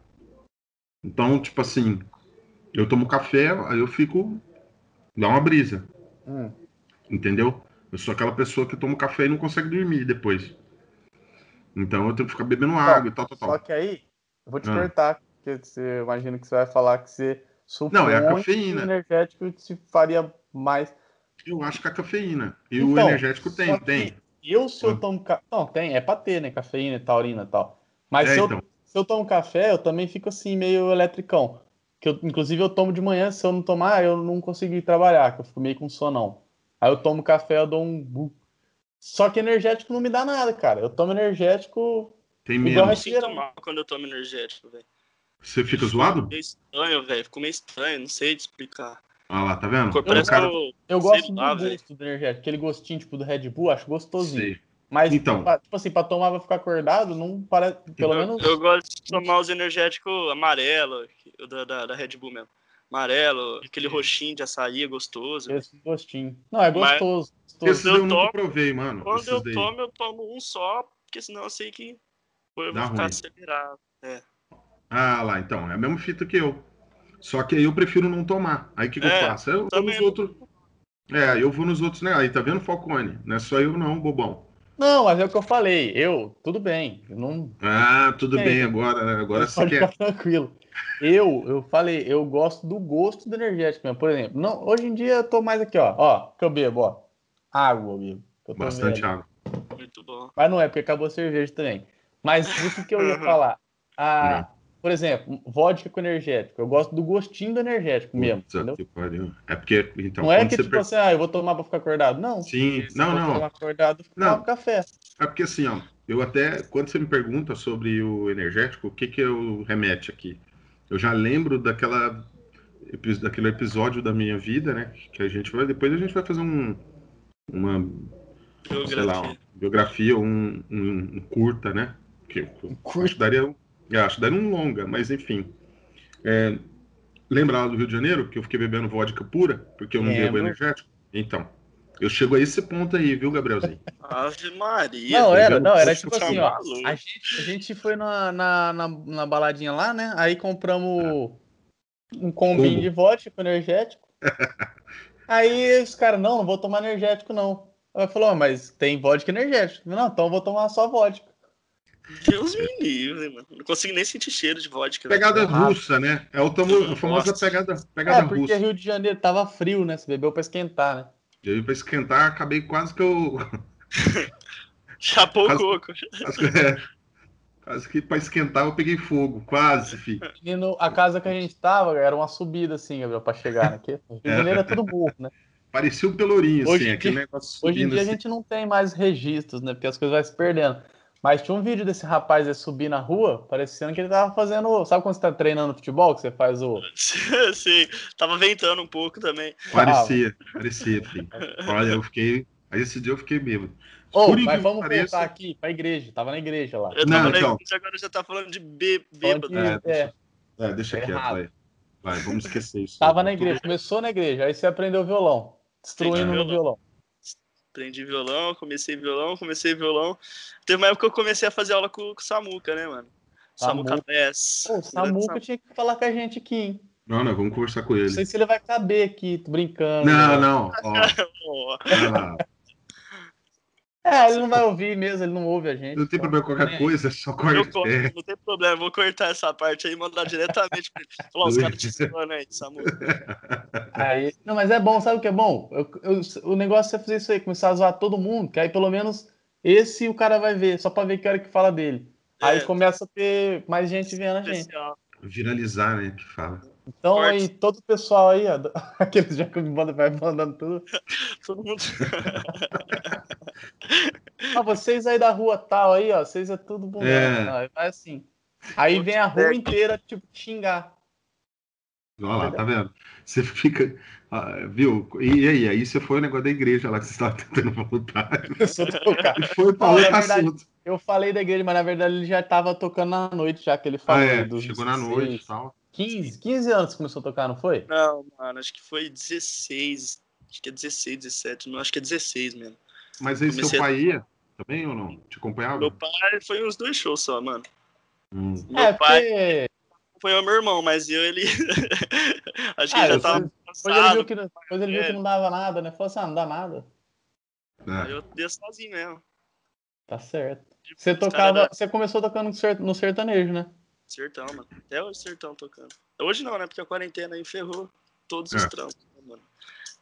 Então, tipo assim, eu tomo café, aí eu fico, dá uma brisa, Hum. entendeu? Eu sou aquela pessoa que toma café e não consegue dormir depois. Então eu tenho que ficar bebendo água e tal, tal, Só tal. que aí, eu vou te Ah. cortar, porque você imagina que você vai falar que você supõe Não, é a que o cafeína. energético te faria mais. Eu acho que a cafeína. E o Então, energético tem, só tem. Eu, se Ah. eu tomo. ca- Não, tem, é pra ter, né? Cafeína, taurina e tal. Mas É, se, eu, então. se eu tomo café, eu também fico assim, meio eletricão. Que eu, inclusive, eu tomo de manhã, se eu não tomar, eu não consigo ir trabalhar, que eu fico meio com sonão. Aí eu tomo café, eu dou um. bu. Só que energético não me dá nada, cara. Eu tomo energético. Tem Igual Eu me menos. sinto refrigerante. mal quando eu tomo energético, velho. Você fica zoado? Meio estranho, velho. Ficou meio estranho, não sei te explicar. Olha lá, tá vendo? O parece cara... eu- Eu gosto lá, do velho. gosto do energético. Aquele gostinho, tipo, do Red Bull, acho gostosinho. Sei. Mas, Então. pra- tipo assim, pra tomar pra ficar acordado, não parece. Pelo eu, menos. eu gosto de tomar os energéticos amarelo, da, da, da Red Bull mesmo. Amarelo, aquele roxinho de açaí é gostoso. Esse gostinho. Não, é Mas- gostoso. gostoso. Esses eu eu tomo- provei, mano. Quando eu daí. tomo, eu tomo um só, porque senão eu sei que eu Dá vou ficar ruim. acelerado. Ah lá, então. É a mesma fita que eu. Só que aí eu prefiro não tomar. Aí o que, que eu É, faço? Eu vou nos outros. É, eu vou nos outros, né? Aí tá vendo, Falcone? Não é só eu, não, bobão. Não, mas é o que eu falei. Eu, tudo bem. Eu não. Ah, tudo É. bem agora. né? Agora você pode quer. ficar tranquilo. Eu, eu falei, eu gosto do gosto do energético mesmo. Por exemplo, não, hoje em dia eu tô mais aqui, ó. Ó, que eu bebo, ó. Água, eu bebo. eu Bastante velho. água. Muito bom. Mas não é, porque acabou a cerveja também. Mas o que, que eu ia falar? Ah, por exemplo, vodka com energético. Eu gosto do gostinho do energético mesmo, Puta entendeu? que pariu. É porque, então, não é que você tipo per- assim, ah, eu vou tomar pra ficar acordado. Não. Sim, Se não, eu não. tomar acordado, Não. tomando café. É porque assim, ó, eu até, quando você me pergunta sobre o energético, o que que eu remete aqui? Eu já lembro daquela, daquele episódio da minha vida, né, que a gente vai, depois a gente vai fazer um, uma, sei lá, uma biografia, um, um, um curta, né, que eu, eu curta. acho que daria, um- é, acho daria um longa, mas enfim. É, lembra lá do Rio de Janeiro, que eu fiquei bebendo vodka pura, porque eu não bebo energético? Então, eu chego a esse ponto aí, viu, Gabrielzinho? Ave Maria. Não, era, não, era tipo tá assim, ó. A gente, a gente foi na, na, na, na baladinha lá, né? Aí compramos um combinho de vodka com energético. Aí os caras, não, não vou tomar energético, não. Ela falou, "Ah, mas tem vodka energético. Eu, Não, então eu vou tomar só vodka. Deus me livre, mano. Não consigo nem sentir cheiro de vodka. velho. Pegada Errado. russa, né? É o tamo, a famosa Nossa. pegada, pegada É, porque russa. Rio de Janeiro tava frio, né? Você bebeu pra esquentar, né? Eu ia pra esquentar, acabei quase que eu. Chapou o Quase- coco. Quase que, é, quase que pra esquentar eu peguei fogo. Quase, filho. No, a casa que a gente tava era uma subida, assim, Gabriel, pra chegar, né? Porque Rio de Janeiro é tudo morro, né? Parecia um pelourinho, Hoje assim, aquele negócio Hoje em dia a assim. gente não tem mais registros, né? Porque as coisas vão se perdendo. Mas tinha um vídeo desse rapaz aí subir na rua, parecendo que ele tava fazendo. Sabe quando você tá treinando futebol? Que você faz o. Sim, tava ventando um pouco também. Parecia, parecia, filho. Olha, eu fiquei. Aí esse dia eu fiquei bêbado. Ô, Por mas vamos que pareça- voltar aqui pra igreja. Tava na igreja lá. Eu Não, tava na então. igreja, agora já tá falando de bê- bêbado. de- É, é, É, deixa É quieto, errado. vai. Vai, vamos esquecer isso. tava na igreja, começou na igreja, aí você aprendeu violão. Destruindo no violão. violão. Aprendi violão, comecei violão, comecei violão. Teve uma época que eu comecei a fazer aula com, com o Samuca, né, mano? Samuca Samuca. Pô, o Samuca tinha que falar com a gente aqui, hein? Não, não, vamos conversar com Não ele. sei se ele vai caber aqui, tô brincando. Não, né? não, ó. Ó, vai lá. É, ele não vai ouvir mesmo, ele não ouve a gente. Não tem problema com qualquer coisa, só corta. corto, É, não tem problema, vou cortar essa parte aí e mandar diretamente pra ele. Falar, os caras te zoando aí, Samuca. Aí, não, mas é bom, sabe o que é bom? Eu- eu- o negócio é fazer isso aí, começar a zoar todo mundo, que aí pelo menos esse o cara vai ver, só pra ver que hora que fala dele. Aí É. começa a ter mais gente vendo a gente. Viralizar, né? Que fala. Então Corte. aí, todo o pessoal aí, ó, aqueles já que me mandam, vai mandando tudo. Todo mundo. Ah, vocês aí da rua tal aí, ó, vocês é tudo bundão. É. Vai assim. Aí vem a rua inteira, tipo, xingar. Olha lá, tá vendo? Você fica. ah, viu? E aí? Aí você foi o negócio da igreja lá que você estava tentando voltar. Eu sou. E foi pra Não, outro verdade, assunto. Eu falei da igreja, mas na verdade ele já tava tocando na noite, já que ele falou. Ah, é. dos Chegou na 16, noite e tal. 15, 15 anos que começou a tocar, não foi? Não, mano, acho que foi 16. Acho que é 16, 17. Não, acho que é 16 mesmo. Mas aí Comecei seu a- pai ia também ou não? Te acompanhava? Meu pai foi uns dois shows só, mano. Hum. Meu é, pai porque foi o meu irmão, mas eu, ele. acho que Ah, ele já tava depois ele, viu que, não- depois ele viu É. que não dava nada, né? Falou assim, ah, não dá nada. É. Eu ia sozinho mesmo. Tá certo. Você tocava. Você começou tocando no sertanejo, né? Sertão, mano. Até hoje sertão tocando. Hoje não, né? Porque a quarentena aí ferrou todos os é. trampos, né, mano?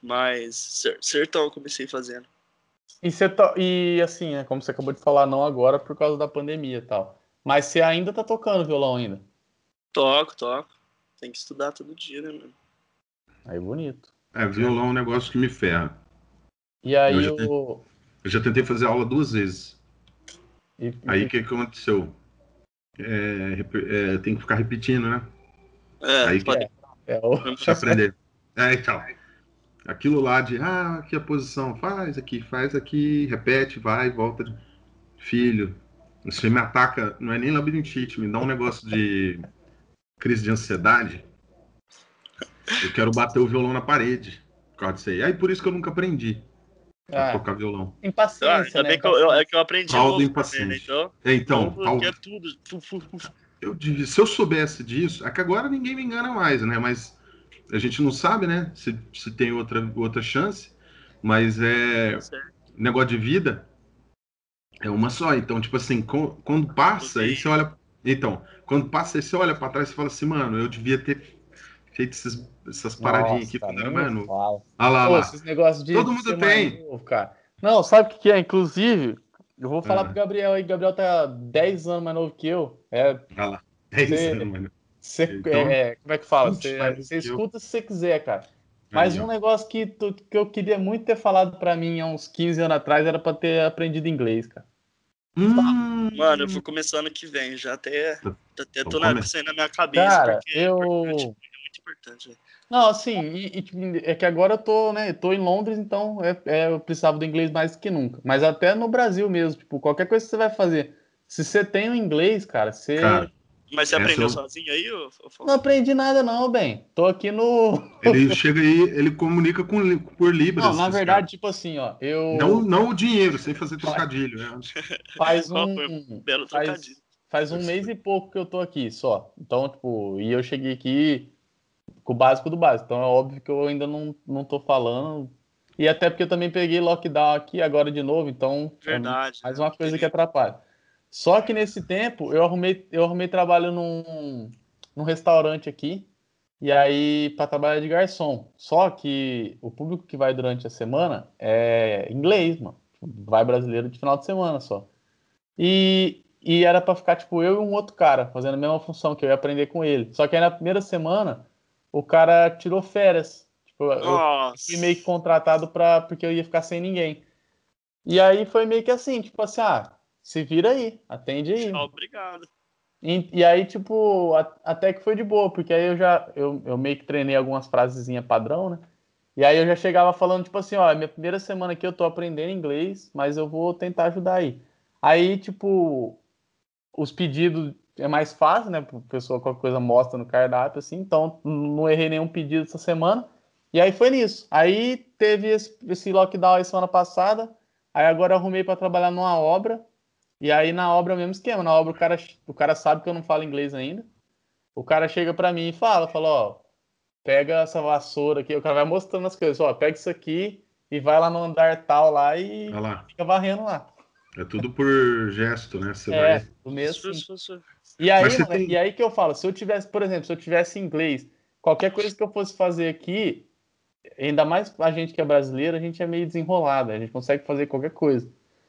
Mas sertão eu comecei fazendo. E, você to... e assim, né, como você acabou de falar, não agora por causa da pandemia e tal. Mas você ainda tá tocando violão ainda? Toco, toco. Tem que estudar todo dia, né, mano? Aí bonito. É, violão é um negócio que me ferra. E aí eu já, tentei, eu já tentei fazer aula duas vezes. E, aí o que, que aconteceu? É, é, tem que ficar repetindo, né? É, aí pode... é, é o... aprender. É, então. Aquilo lá de, ah, aqui a posição, faz aqui, faz aqui, repete, vai, volta. Filho, você me ataca, não é nem labirintite, me dá um negócio de crise de ansiedade. Eu quero bater o violão na parede. Por causa disso aí. Aí por isso que eu nunca aprendi ah, tocar violão. Impaciência, ah, né? Que eu, é que eu aprendi Caldo impaciente. Também, né? Então, então é tudo. Eu, se eu soubesse disso, é que agora ninguém me engana mais, né? Mas a gente não sabe, né? Se, se tem outra, outra chance. Mas é. Negócio de vida é uma só. Então, tipo assim, quando passa, aí você olha. Então, quando passa, aí você olha pra trás e fala assim, mano, eu devia ter feito esses, essas paradinhas aqui quando era mais novo. Olha lá, Pô, lá. Esses negócios de. Todo mundo tem. Novo, cara. Não, sabe o que, que é? Inclusive, eu vou falar ah. pro Gabriel aí. Gabriel tá 10 anos mais novo que eu. É, Olha lá, 10 cê, anos, mano. Cê, então, é, como é que fala? Você escuta eu. se você quiser, cara. Mas um negócio que, tu, que eu queria muito ter falado para mim há uns 15 anos atrás era para ter aprendido inglês, cara. Hum. Mano, eu vou começar ano que vem, já até, até tô na, isso aí na minha cabeça. Cara, eu. É muito importante. Né? Não, assim, e, e, tipo, é que agora eu tô, né, tô em Londres, então é, é, eu precisava do inglês mais do que nunca. Mas até no Brasil mesmo, tipo, qualquer coisa que você vai fazer, se você tem o inglês, cara, você. Cara, mas você aprendeu eu... sozinho aí? Ou... Não aprendi nada, não, bem. Tô aqui no. Ele chega aí, ele comunica com, por Libras. Não, na verdade, cara. tipo assim, ó. Eu... Não, não o dinheiro, sem fazer trocadilho. Né? Faz um. Belo trocadilho. Faz, faz um mês e pouco que eu tô aqui só. Então, tipo, e eu cheguei aqui com o básico do básico. Então é óbvio que eu ainda não, não tô falando. E até porque eu também peguei lockdown aqui agora de novo, então. Verdade. É mais uma coisa que atrapalha. Só que nesse tempo eu arrumei, eu arrumei trabalho num, num restaurante aqui, e aí para trabalhar de garçom. Só que o público que vai durante a semana é inglês, mano. Vai brasileiro de final de semana só. E, e era para ficar tipo eu e um outro cara fazendo a mesma função que eu ia aprender com ele. Só que aí na primeira semana o cara tirou férias. Tipo, eu fui meio que contratado para porque eu ia ficar sem ninguém. E aí foi meio que assim, tipo assim, ah, se vira aí, atende aí. Obrigado. E, e aí, tipo, a, até que foi de boa, porque aí eu já, eu, eu meio que treinei algumas frasezinhas padrão, né? E aí eu já chegava falando, tipo assim, ó, é minha primeira semana aqui eu tô aprendendo inglês, mas eu vou tentar ajudar aí. Aí, tipo, os pedidos é mais fácil, né? A pessoa qualquer coisa mostra no cardápio, assim, então não errei nenhum pedido essa semana. E aí foi nisso. Aí teve esse, esse lockdown aí semana passada, aí agora arrumei para trabalhar numa obra, e aí na obra é o mesmo esquema, na obra o cara, o cara sabe que eu não falo inglês ainda. O cara chega para mim e fala, fala, ó, pega essa vassoura aqui, o cara vai mostrando as coisas, ó, pega isso aqui e vai lá no andar tal lá e lá. fica varrendo lá. É tudo por gesto, né? Você é, vai... o mesmo. E aí, mano, tem... e aí que eu falo, se eu tivesse, por exemplo, se eu tivesse inglês, qualquer coisa que eu fosse fazer aqui, ainda mais a gente que é brasileiro, a gente é meio desenrolado, a gente consegue fazer qualquer coisa.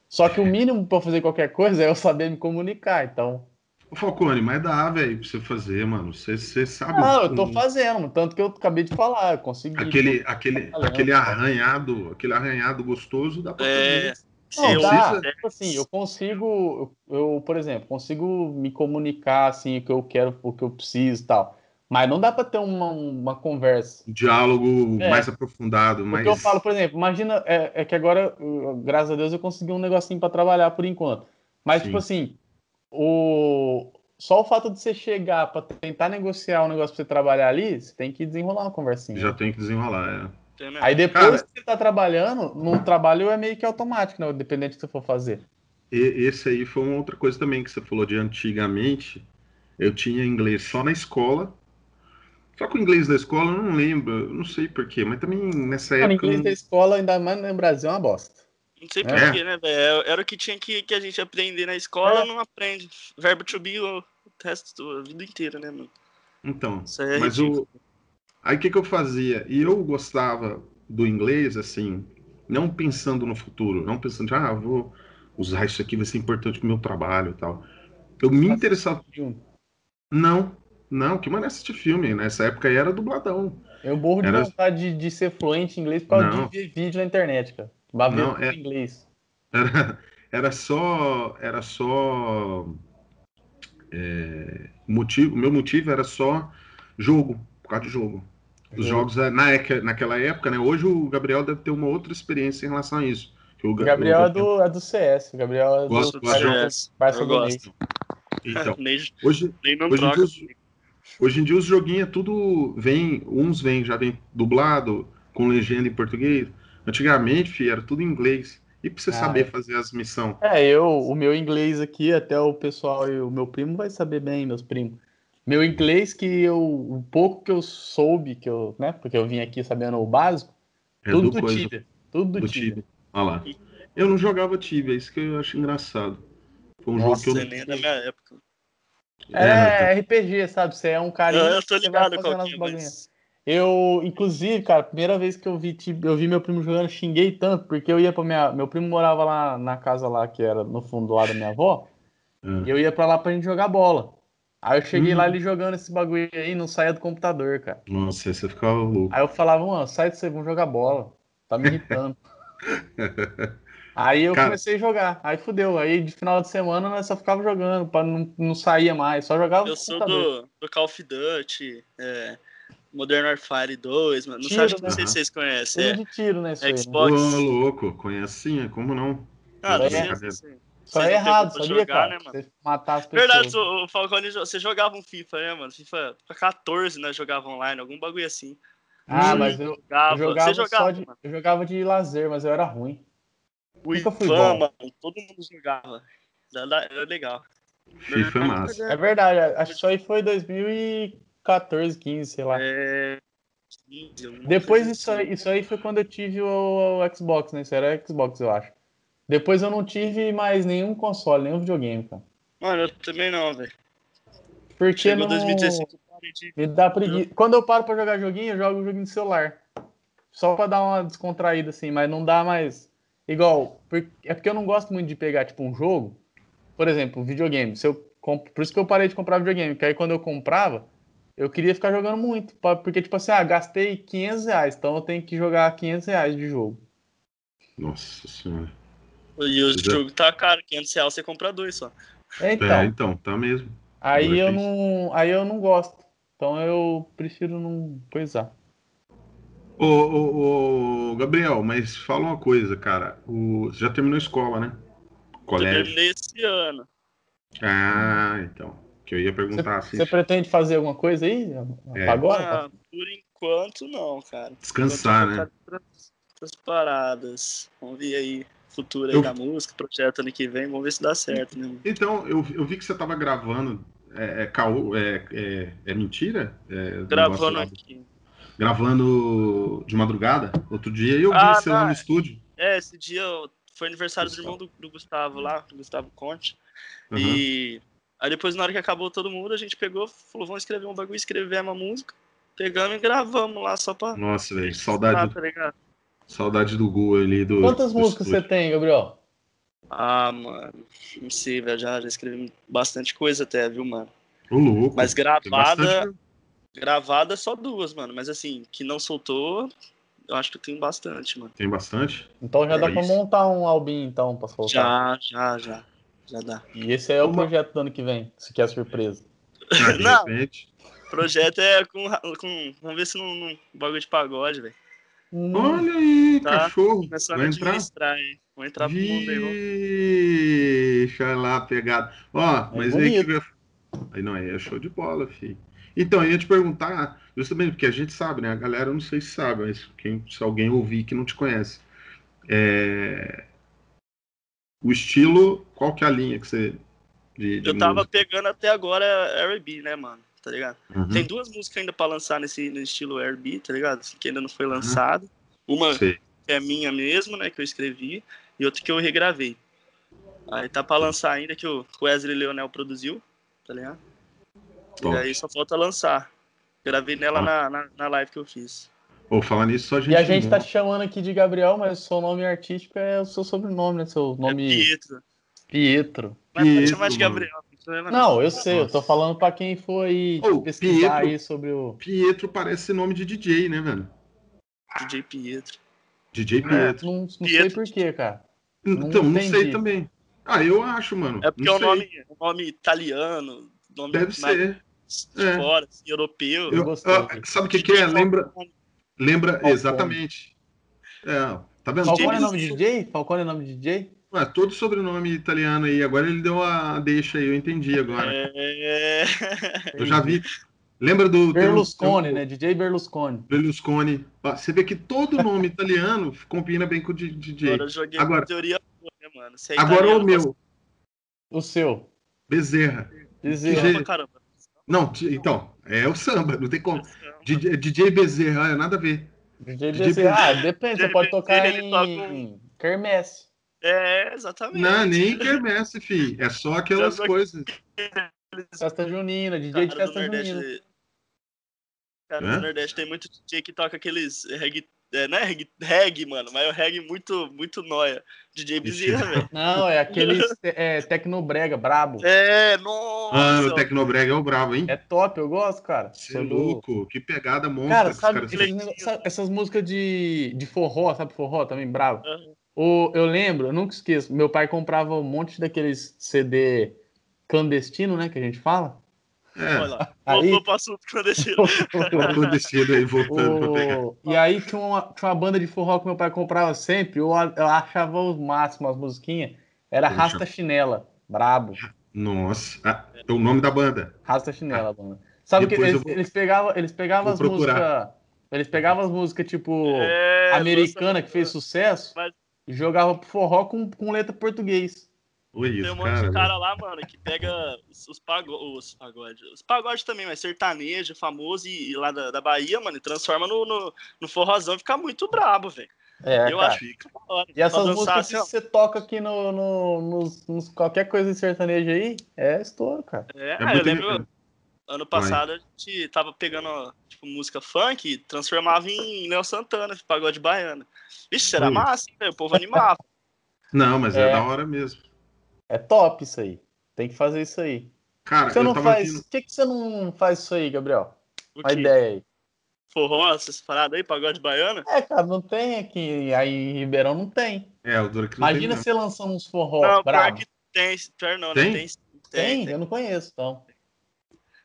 Só que o mínimo para fazer qualquer coisa é eu saber me comunicar, então. Ô Falcone, mas dá, velho, pra você fazer, mano. Você, você sabe. Não, eu tô fazendo, tanto que eu acabei de falar, eu consegui. Aquele, aquele, aquele arranhado, aquele arranhado gostoso dá pra é... Não, dá, tipo assim, eu consigo, eu, por exemplo, consigo me comunicar assim, o que eu quero, o que eu preciso e tal. Mas não dá para ter uma, uma conversa. Um diálogo é. mais aprofundado. Que eu falo, por exemplo, imagina, é, é, que agora, graças a Deus, eu consegui um negocinho para trabalhar por enquanto. Mas, Sim. tipo assim, o... só o fato de você chegar para tentar negociar um negócio para você trabalhar ali, você tem que desenrolar uma conversinha. Já tem que desenrolar, é. Aí depois Cara, que você tá trabalhando, no trabalho é meio que automático, né? Dependente do que você for fazer. Esse aí foi uma outra coisa também que você falou de antigamente. Eu tinha inglês só na escola só que o inglês da escola eu não lembro, eu não sei porquê, mas também nessa época. O inglês da escola, ainda mais no Brasil, é uma bosta. Não sei É. porquê, né, velho? Era o que tinha que, que a gente aprender na escola, É. não aprende. Verbo to be o resto da vida inteira, né, mano? Então, Isso aí é mas ridículo. o. Aí o que, que eu fazia? E eu gostava do inglês, assim, não pensando no futuro, não pensando, ah, vou usar isso aqui, vai ser importante pro meu trabalho e tal. Eu me interessava. Não, não, que maneira assistir filme. Nessa época aí era dubladão. Eu morro de Era- vontade de, de ser fluente em inglês por causa Não. de ver vídeo na internet, cara. Tudo é- em inglês. Era, era só. Era só. é, motivo, o meu motivo era só jogo, por causa de jogo. Os Jogo. jogos, é, na, época- naquela época, né? Hoje o Gabriel deve ter uma outra experiência em relação a isso. Que O Gabriel é do, é do CS. O Gabriel é Gosto, do CS. Do Ney. Então, hoje, hoje em troca. dia os- hoje em dia os joguinhos é tudo vem, uns vem já vem dublado com legenda em português. Antigamente, fi, era tudo em inglês. E pra você Ah, saber é. fazer as missões. É, eu, o meu inglês aqui, até o pessoal e o meu primo vai saber bem, meus primos. Meu inglês que eu, o pouco que eu soube, que eu, né, porque eu vim aqui sabendo o básico, É tudo do do coisa, Tibia. Tudo do, do Tibia. Tibia. Olha lá. Eu não jogava Tibia, isso que eu acho engraçado. Foi um Nossa, jogo Você que nem eu é da minha época. É, RPG, sabe? Você é um carinha. Eu, eu tô ligado que é, mas... Eu, inclusive, cara, a primeira vez que eu vi, Tibia- eu vi meu primo jogando, xinguei tanto, porque eu ia pra minha. Meu primo morava lá na casa lá, que era no fundo lá da minha avó, Ah. e eu ia pra lá pra gente jogar bola. Aí eu cheguei Hum. lá ele jogando esse bagulho aí, não saía do computador, cara. Nossa, você ficava louco. Aí eu falava, mano, sai disso aí, vamos jogar bola. Tá me irritando. aí eu Cara- comecei a jogar. Aí fudeu. Aí de final de semana nós só ficava jogando, pra não, não saía mais, só jogava Eu no sou do, do Call of Duty, é, Modern Warfare 2, mano. Não, Tiro, sei, acho que né? não sei se vocês conhecem. Tudo É. de tiro, né, aí, né? Xbox. Ô, louco, conhece sim, como não? Ah, não É. não sei. Só é pegou errado, sabia, jogar, cara? né, mano? Você matar as pessoas. Verdade, o, Falcone, você jogava um FIFA, né, mano? FIFA 14, né? Jogava online, algum bagulho assim. Ah, Hum. mas eu, Jogava, eu jogava você jogava, só de, mano. eu jogava de lazer, mas eu era ruim. O nunca fui Ivan, bom. mano, todo mundo jogava. Era, era legal. FIFA é massa. É verdade, acho que isso aí foi 2014, 15, sei lá. É... 15, alguma Depois isso assim. aí, isso aí foi quando eu tive o, o Xbox, né? Isso era Xbox, eu acho. Depois eu não tive mais nenhum console, nenhum videogame, cara. Mano, eu também não, velho. Porque Chegou não 2016, eu parei de... me dá preguiça. Quando eu paro pra jogar joguinho, eu jogo joguinho de celular. Só pra dar uma descontraída, assim, mas não dá mais. Igual, é porque eu não gosto muito de pegar, tipo, um jogo. Por exemplo, um videogame. Se eu comp... Por isso que eu parei de comprar videogame. Porque aí quando eu comprava, eu queria ficar jogando muito. Porque, tipo assim, ah, gastei 500 reais, então eu tenho que jogar 500 reais de jogo. Nossa senhora. E o é. jogo tá caro, 500 reais você compra dois só. É, Então, É, então, tá mesmo. aí agora eu fez. não. Aí eu não gosto. Então eu prefiro não coisar. Ô, ô, ô, Gabriel, mas fala uma coisa, cara. O... Você já terminou a escola, né? Eu Colégio. terminei esse ano. Ah, então. Que eu ia perguntar assim. Você pretende fazer alguma coisa aí? É. Agora? Ah, por enquanto, não, cara. Descansar, Enquanto eu né? outras paradas. Vamos ver aí, futuro aí Eu- da música, projeto ano que vem, vamos ver se dá certo, né? Então, eu, eu vi que você tava gravando. É, é, caô, é, é, é mentira? É, Gravando aqui. Gravando de madrugada, outro dia, e eu vi Ah, você lá no é. estúdio. É, esse dia eu- foi aniversário do irmão do, do Gustavo lá, do Gustavo Conte. Aham. E aí depois, na hora que acabou todo mundo, a gente pegou, falou, vamos escrever um bagulho, escrevemos uma música. Pegamos e gravamos lá só pra. Nossa, velho, saudade, tá ligado? Saudade do Gu ali do. Quantas do músicas você estúdio. tem, Gabriel? Ah, mano. Não sei, velho. Já, já escrevi bastante coisa até, viu, mano? Ô, louco. Mas tem gravada, bastante- gravada só duas, mano. Mas assim, que não soltou, eu acho que eu tenho bastante, mano. Tem bastante? Então já É dá pra isso. montar um album então pra soltar. Já, já, já. Já dá. E esse é o Uma- projeto do ano que vem, se quer surpresa. De Não. O projeto é com. com vamos ver se não. não bagulho de pagode, velho. Hum, Olha aí, Tá. cachorro. Começando Vai a entrar? administrar aí. Vamos entrar pro mundo aí, vamos. Vixe, lá, pegado. Ó, mas aí bonito. que eu ia- Aí não, aí é show de bola, filho. Então, eu ia te perguntar, justamente porque a gente sabe, né? A galera, eu não sei se sabe, mas quem, se alguém ouvir que não te conhece. É... O estilo, qual que é a linha que você. De, de Eu tava música? pegando até agora R&B, né, mano? Tá ligado? Uhum, Tem duas músicas ainda pra lançar nesse no estilo R&B, tá ligado? Que ainda não foi lançado. Uma sei. que é minha mesmo, né, que eu escrevi, e outro que eu regravei. Aí tá pra lançar ainda, que o Wesley Leonel produziu, tá ligado? Top. E aí só falta lançar. Gravei nela Ah. na, na, na live que eu fiz. Ou falar nisso, só gente. E a gente tá te chamando aqui de Gabriel, mas o seu nome artístico é o seu sobrenome, né? Seu É nome Pietro. Pietro. Mas pode Pietro, chamar de. Gabriel. Não Não, eu sei, eu tô falando pra quem for aí Ô, pesquisar Pietro. aí sobre o. Pietro parece nome de DJ, né, velho? DJ Pietro. DJ É, Pietro. não, não sei Pietro. por quê, cara. então, não entendi. sei também. Ah, eu acho, mano. É porque não é um sei. nome, um nome italiano, nome Deve mais ser. de é. fora, assim, europeu. Eu Eu- gostei. ah, sabe o que, que é? Lembra, lembra Falcone. exatamente. É, tá vendo? Falcone é nome de DJ? Falcone é nome de DJ? Ué, todo sobrenome italiano aí. Agora ele deu a deixa aí, eu entendi agora. É... Eu já vi. Lembra do. Berlusconi, um- né? DJ Berlusconi. Berlusconi. Ah, Você vê que todo nome italiano combina bem com o de- DJ. Agora eu joguei Agora- teoria boa, né, mano? Se é Agora italiano, o meu, O seu. Bezerra. Bezerra. Jeito. caramba. Não, então, é o samba, não tem como. DJ, DJ Bezerra, é nada a ver. DJ DJ Bezerra. Ah, depende, você DJ pode tocar Bezerra, ele toca em Kermesse. É, exatamente. Não, nem quermesse, fi. É só aquelas Já- coisas. Festa junina, DJ de festa junina. Nordeste, cara Hã? do Nordeste tem muito DJ que toca aqueles reggae, é, não é reggae, reggae, mano, mas é o reggae muito, muito noia. DJ Bezerra, velho. Não, é aquele é, tecnobrega, brabo. É, nossa. Ah, o Tecnobrega é o bravo, hein? É top, eu gosto, cara. Você é louco, que pegada monstra Cara, que os sabe, essas músicas de, de forró, sabe forró também, bravo? Aham. O, eu lembro, eu nunca esqueço, meu pai comprava um monte daqueles CD clandestino, né, que a gente fala. É, Olha lá, Aí- voltou pro assunto clandestino. acontecido aí, voltando pra pegar. O- E aí tinha uma, tinha uma banda de forró que meu pai comprava sempre, eu, eu achava o máximo as musiquinhas. Era Poxa. Rasta Chinela, brabo. Nossa, ah, é o nome da banda. Rasta Chinela, mano. Sabe que Depois eles, vou- eles pegavam, eles pegavam vou as músicas. Eles pegavam as músicas, tipo, É, americana nossa, que fez sucesso Mas- e jogava pro forró com, com letra português. Oi, Tem um monte cara. de cara lá, mano, que pega os, os, os pagodes. Os pagodes também, mas sertanejo, famoso e, e lá da, da Bahia, mano, e transforma no, no, no forrozão e fica muito brabo, velho. É, Eu cara. acho que fica da hora. E essas músicas assim, que você toca aqui no, no, nos, nos- qualquer coisa de sertanejo aí, é estouro, cara. É, É eu muito lembro, ano passado a gente tava pegando tipo, música funk e transformava em Léo Santana, pagode baiano. Vixe, era Ui. massa, hein, velho? O povo animava. Não, mas é. É. da hora mesmo. É top isso aí. Tem que fazer isso aí. Cara, Você eu não tava faz. vindo. Por que, que você não faz isso aí, Gabriel? Uma ideia aí. Forró, essas paradas aí, pagode baiano? É, cara, não tem aqui. Aí em Ribeirão não tem. É, o duro que não Imagina tem, você lançando uns forró não, pior brabo. que tem, pior não, Tem? né? Tem, Tem? tem, Eu não conheço, então.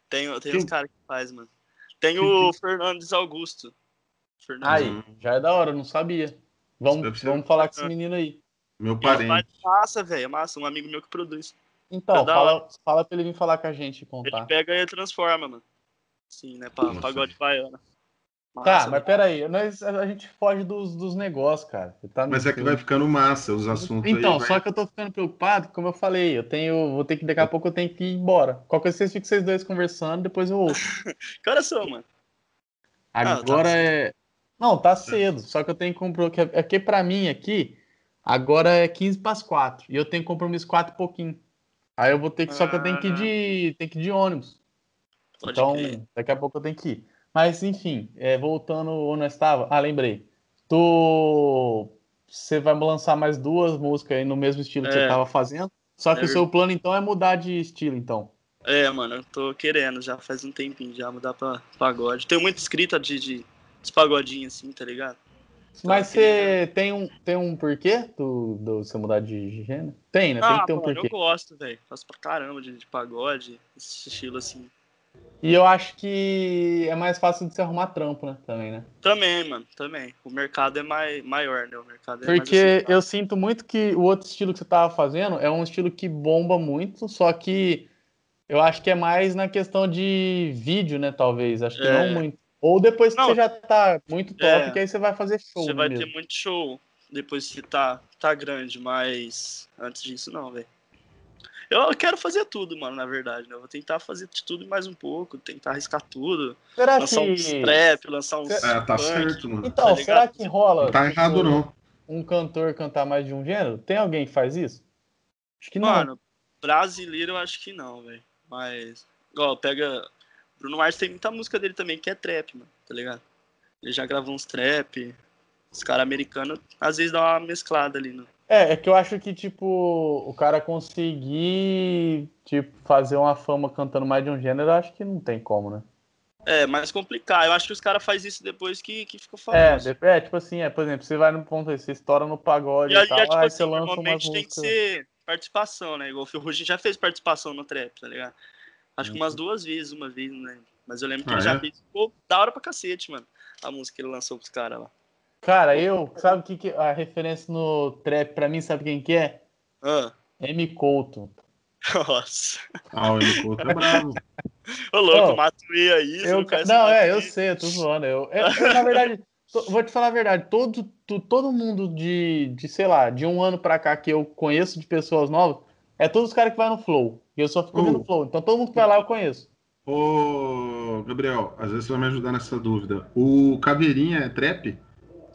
Tem, tem uns caras que faz, mano. Tem o Fernandes Augusto. Fernandes Aí, já é da hora, eu não sabia. Vamos, vamos falar com esse menino aí. Meu Ele parente. massa, velho, é massa. Um amigo meu que produz. Então, É fala, fala pra ele vir falar com a gente e Ele contar. pega e transforma, mano. Sim, né? Pra, Nossa. pagode Tá, Massa, mas peraí, nós, a gente foge dos, dos negócios, cara. Tá Mas é que vai ficando massa os assuntos Então, aí. vai- só que eu tô ficando preocupado, como eu falei, eu tenho. Vou ter que, daqui a pouco eu tenho que ir embora. Qualquer coisa vocês ficam vocês dois conversando, depois eu ouço. Que horas são, mano? Ah, Agora tá é. Não, tá cedo. Só que eu tenho que comprar. que- É que pra mim aqui, agora é 15 para as 4. E eu tenho compromisso 4 e pouquinho. Aí eu vou ter que. Só que eu tenho que ir de. Tem que ir de ônibus. Pode então, crer. daqui a pouco eu tenho que ir. Mas, enfim, é, voltando onde eu estava. Ah, lembrei. Tu. Você vai lançar mais duas músicas aí no mesmo estilo que É. você tava fazendo. Só que É o seu plano, então, é mudar de estilo, então. É, mano, eu tô querendo já faz um tempinho já mudar pra pagode. Tenho muita escrita de, de, de pagodinhos assim, tá ligado? Mas você tem um, tem um porquê do, do você mudar de gênero? Tem, né? Tem Ah, que ter um mano, porquê. eu gosto, velho. Faço pra caramba de, de pagode, esse estilo assim. E eu acho que é mais fácil de se arrumar trampo, né? Também, né? Também, mano, também. O mercado é mais, maior, né? O mercado é Porque eu sinto muito que o outro estilo que você tava fazendo é um estilo que bomba muito, só que eu acho que é mais na questão de vídeo, né? Talvez. Acho que É. não muito. Ou depois que Não. você já tá muito top, É. que aí você vai fazer show. Você vai mesmo. ter muito show depois que tá, tá grande, mas antes disso não, velho. Eu quero fazer tudo, mano, na verdade, né? Eu vou tentar fazer de tudo e mais um pouco, tentar arriscar tudo. Será lançar que. uns trap, lançar uns. É, tá certo, mano. Então, tá será que rola? Não tá tipo, errado, não. um cantor cantar mais de um gênero? Tem alguém que faz isso? Acho que não. Mano, brasileiro eu acho que não, velho. Mas, igual, pega. Bruno Mars tem muita música dele também que é trap, mano, tá ligado? Ele já gravou uns trap. Os caras americanos às vezes dão uma mesclada ali, né? É, é que eu acho que, tipo, o cara conseguir, tipo, fazer uma fama cantando mais de um gênero, eu acho que não tem como, né? É, mais complicado. Eu acho que os caras fazem isso depois que, que ficou famoso. É, é, tipo assim, é, por exemplo, você vai no ponto aí, você estoura no pagode e, e tal, tipo aí assim, você lança normalmente tem que ser participação, né? Igual o Phil já fez participação no trap, tá ligado? Acho que umas uhum. duas vezes, uma vez, lembro. Mas eu lembro que ah, ele já é? fez. Ficou da hora pra cacete, mano. A música que ele lançou pros caras lá. Cara, eu, sabe o que, que a referência no trap pra mim, sabe quem que é? Ah. M. Couto. Nossa. Ah, o M. Couto é bravo. Ô, louco, oh, Matuê aí. Eu, não, não é, eu sei, eu tô zoando. Eu, eu, eu na verdade, tô, vou te falar a verdade. Todo, to, todo mundo de, de, sei lá, de um ano pra cá que eu conheço de pessoas novas, é todos os caras que vai no Flow. E eu só fico uh. no Flow. Então todo mundo que vai lá eu conheço. Ô, Gabriel, às vezes você vai me ajudar nessa dúvida. O Caveirinha é trap?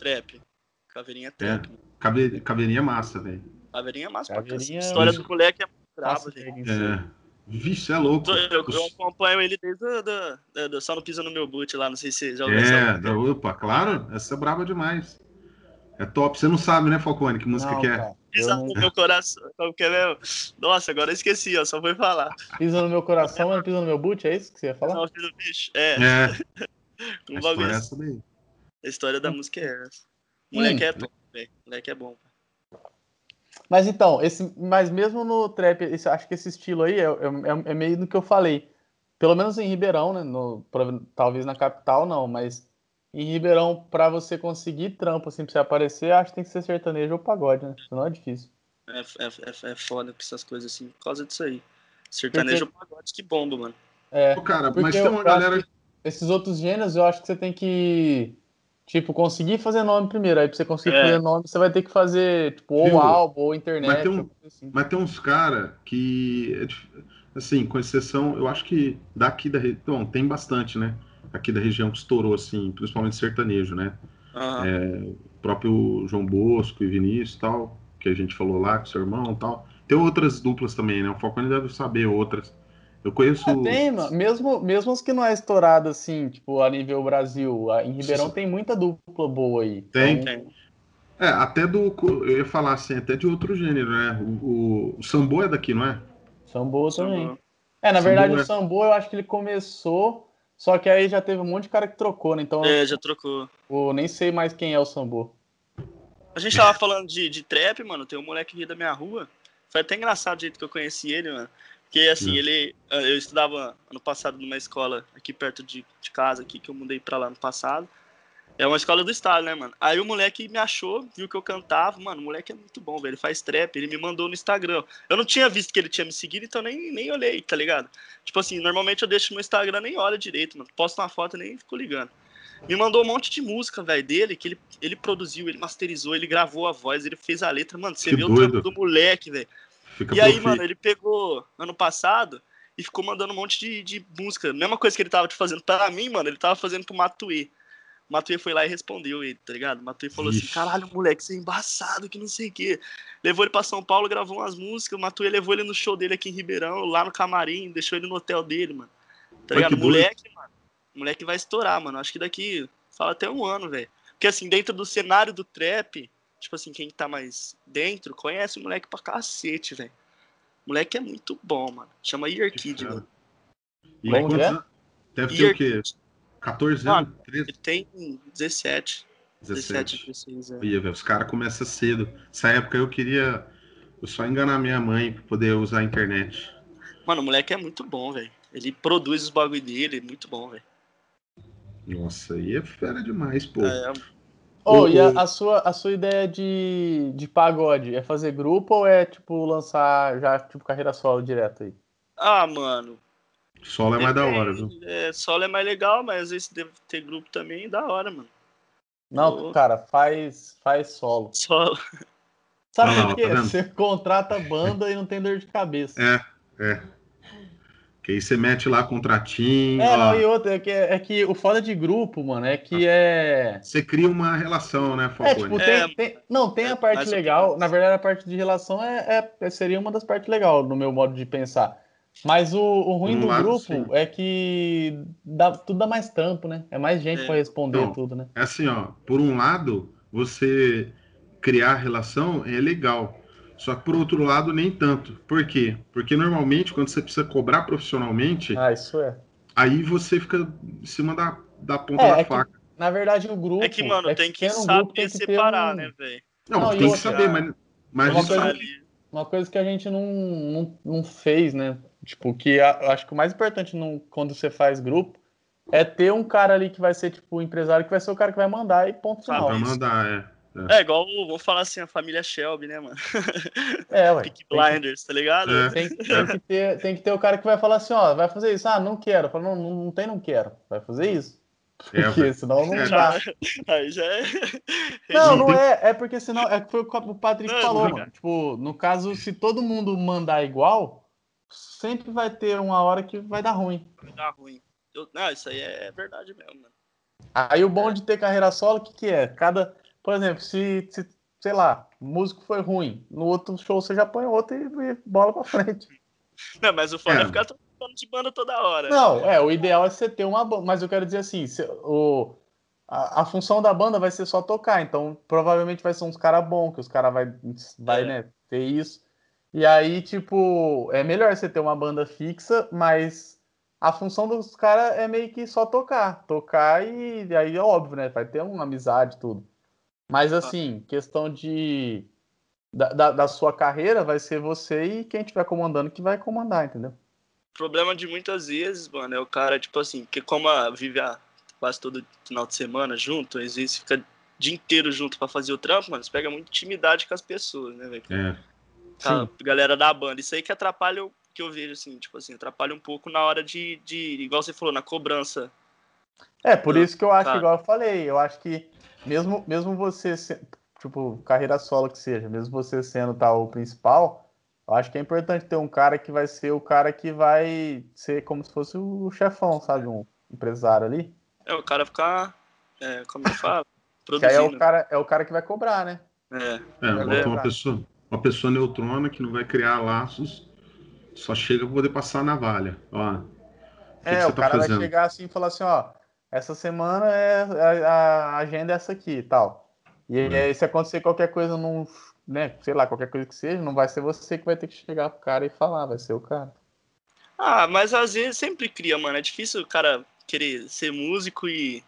Trap. Caveirinha é trap. É. Caveirinha é massa, velho. Caveirinha é massa Caveirinha... A história do moleque é brava, velho. É. Vixe, é louco. Eu, eu, acompanho ele desde o do, do, Só Não Pisa no Meu Boot lá, não sei se já ouviu É, da UPA, claro. Essa é braba demais. É top. Você não sabe, né, Falcone, que música não, que é? Pisa no meu coração. É? Nossa, agora eu esqueci, ó. Só foi falar. Pisa no meu coração, mas pisa no meu boot, é isso que você ia falar? Não, filho do bicho. É. é. um essa daí. A história da música é essa. O moleque hum. é top, velho. O moleque é bom. Mas então, esse, mas mesmo no trap, esse, acho que esse estilo aí é, é, é, meio do que eu falei. Pelo menos em Ribeirão, né? No, talvez na capital não, mas em Ribeirão, para você conseguir trampo, assim, pra você aparecer, acho que tem que ser sertanejo ou pagode, né? Senão é difícil. É, é, é, é foda pra essas coisas assim, por causa disso aí. Sertanejo porque... ou pagode, que bomba, mano. É, cara, mas tem uma galera. Esses outros gêneros, eu acho que você tem que Tipo, conseguir fazer nome primeiro. Aí pra você conseguir é. fazer nome, você vai ter que fazer, tipo, ou Viu? álbum, ou internet. Mas tem, um, assim. mas tem uns caras que, é assim, com exceção, eu acho que daqui da região, tem bastante, né? Aqui da região que estourou, assim, principalmente sertanejo, né? Uhum. É, o próprio João Bosco e Vinícius tal, que a gente falou lá, com seu irmão tal. Tem outras duplas também, né? O Falcone deve saber outras. Eu conheço. É, tem, mano. Mesmo, mesmo os que não é estourado assim, tipo, a nível Brasil. Em Ribeirão tem muita dupla boa aí. Tem. Então... É, até do. Eu ia falar assim, até de outro gênero, né? O, o, o Sambo é daqui, não é? Sambo também. É, na verdade, Sambo é... o Sambo eu acho que ele começou. Só que aí já teve um monte de cara que trocou, né? Então. É, já trocou. Eu nem sei mais quem é o Sambo. A gente tava falando de, de trap, mano. Tem um moleque aqui da minha rua. Foi até engraçado o jeito que eu conheci ele, mano. Porque, assim, hum. ele. Ah, eu estudava ano passado numa escola aqui perto de, de casa, aqui, que eu mudei pra lá no passado. É uma escola do estado, né, mano? Aí o moleque me achou, viu que eu cantava. Mano, o moleque é muito bom, velho. Ele faz trap, ele me mandou no Instagram. Eu não tinha visto que ele tinha me seguido, então nem, nem olhei, tá ligado? Tipo assim, normalmente eu deixo no Instagram, nem olho direito, mano. Posto uma foto nem fico ligando. Me mandou um monte de música, velho, dele, que ele, ele produziu, ele masterizou, ele gravou a voz, ele fez a letra. Mano, você que vê doido. o trampo do moleque, velho. Fica e aí, mano, ele pegou ano passado e ficou mandando um monte de, de música. Mesma coisa que ele tava fazendo pra mim, mano, ele tava fazendo pro Matuê. O Matuê foi lá e respondeu ele, tá ligado? O Matuê falou assim, Ixi. assim: caralho, moleque, você é embaçado, que não sei o quê. Levou ele pra São Paulo, gravou umas músicas. O Matuê levou ele no show dele aqui em Ribeirão, lá no camarim, deixou ele no hotel dele, mano. Tá ligado? Moleque, mano. Moleque vai estourar, mano. Acho que daqui, fala até um ano, velho. Porque assim, dentro do cenário do trap, tipo assim, quem tá mais dentro conhece o moleque pra cacete, velho. O moleque é muito bom, mano. Chama Year Kid, mano. E quantos é? Deve ter o quê? 14 anos? Mano, ele tem 17. 17, 16 é. Ia, os caras começam cedo. Nessa época eu queria eu só enganar minha mãe pra poder usar a internet. Mano, o moleque é muito bom, velho. Ele produz os bagulho dele, muito bom, velho. Nossa, aí é fera demais, pô. É, Oh, o, e a, a, sua, a sua ideia de, de pagode é fazer grupo ou é, tipo, lançar já, tipo, carreira solo direto aí? Ah, mano. Solo é mais da hora, viu? É, solo é mais legal, mas às vezes deve ter grupo também, da hora, mano. Não, cara, faz, faz solo. Solo. Sabe por quê? Tá Você contrata banda e não tem dor de cabeça. É, é. Que aí você mete lá contratinho. É, ó. não, e outra, é que, é que o foda de grupo, mano, é que é. Você cria uma relação, né, É, Falcone? tipo, É, tem, tem- não, tem é, a parte legal. Na verdade, a parte de relação é, é- seria uma das partes legais, no meu modo de pensar. Mas o, o ruim Um do lado, grupo sim. é que dá, tudo dá mais trampo, né? É mais gente É. pra responder Não. tudo, né? É assim, ó, por um lado, você criar relação é legal. Só que por outro lado, nem tanto. Por quê? Porque normalmente, quando você precisa cobrar profissionalmente, Ah, isso é. aí você fica em cima da, da ponta É, da é que- faca. Na verdade, o grupo. É que, mano, tem que tendo um saber grupo, tem que separar, um- né, velho? Não, Não, tem que saber, mas, mas Uma coisa- Ali. Uma coisa que a gente não, não, não fez, né? Tipo, que a- eu acho que o mais importante no, quando você faz grupo é ter um cara ali que vai ser, tipo, o empresário, que vai ser o cara que vai mandar e ponto Ah, final. pra isso. mandar, é. É igual, vamos falar assim, a família Shelby, né, mano? É, ué. Peak Tem que, Blinders, tá ligado? É. tem, tem que ter, tem que ter o cara que vai falar assim, ó, vai fazer isso. Ah, não quero. Fala, não, não, não tem, não quero. Vai fazer isso. É, Porque vai. senão não É, dá. Aí já é. Não, não é. É porque senão. É que foi o que o Patrick Não, falou, não, mano. Tipo, no caso, se todo mundo mandar igual, sempre vai ter uma hora que vai dar ruim. Vai dar ruim. Eu- não, isso aí é verdade mesmo, mano. Aí o bom de ter carreira solo, o que, que é? Cada. Por exemplo, se, se, sei lá, o músico foi ruim, no outro show você já põe outro e, e bola pra frente. Não, mas o foda é, É. ficar trocando de banda toda hora. Não, é, o ideal é você ter uma banda, mas eu quero dizer assim, se- o, a, a função da banda vai ser só tocar, então provavelmente vai ser uns caras bons, que os caras vai, vai É. né, ter isso. E aí, tipo, é melhor você ter uma banda fixa, mas a função dos caras é meio que só tocar. Tocar e, e aí é óbvio, né? Vai ter uma amizade e tudo. Mas assim, questão de. Da, da, da sua carreira vai ser você e quem estiver comandando que vai comandar, entendeu? O problema de muitas vezes, mano, é o cara, tipo assim, que como a, vive a, quase todo final de semana junto, às vezes fica o dia inteiro junto pra fazer o trampo, mano, você pega muita intimidade com as pessoas, né, velho? É. Com a galera da banda. Isso aí que atrapalha o que eu vejo, assim, tipo assim, atrapalha um pouco na hora de, de igual você falou, na cobrança. É, por isso que eu acho, Tá. igual eu falei, eu acho que mesmo, mesmo você, se- tipo, carreira solo que seja, mesmo você sendo tal o principal, eu acho que é importante ter um cara que vai ser o cara que vai ser como se fosse o chefão, sabe? Um empresário ali. É, o cara ficar, é, como que fala? Que aí é o Produzindo. cara, é o cara que vai cobrar, né? É, É, bota uma pessoa, uma pessoa neutrona que não vai criar laços, só chega pra poder passar a navalha. Ó, o que, É, que você o tá cara vai chegar assim e falar assim, ó, essa semana é a, a agenda é essa aqui e tal. E É. aí, se acontecer qualquer coisa num, né, sei lá, qualquer coisa que seja, não vai ser você que vai ter que chegar pro cara e falar, vai ser o cara. Ah, mas às vezes sempre cria, mano. É difícil o cara querer ser músico e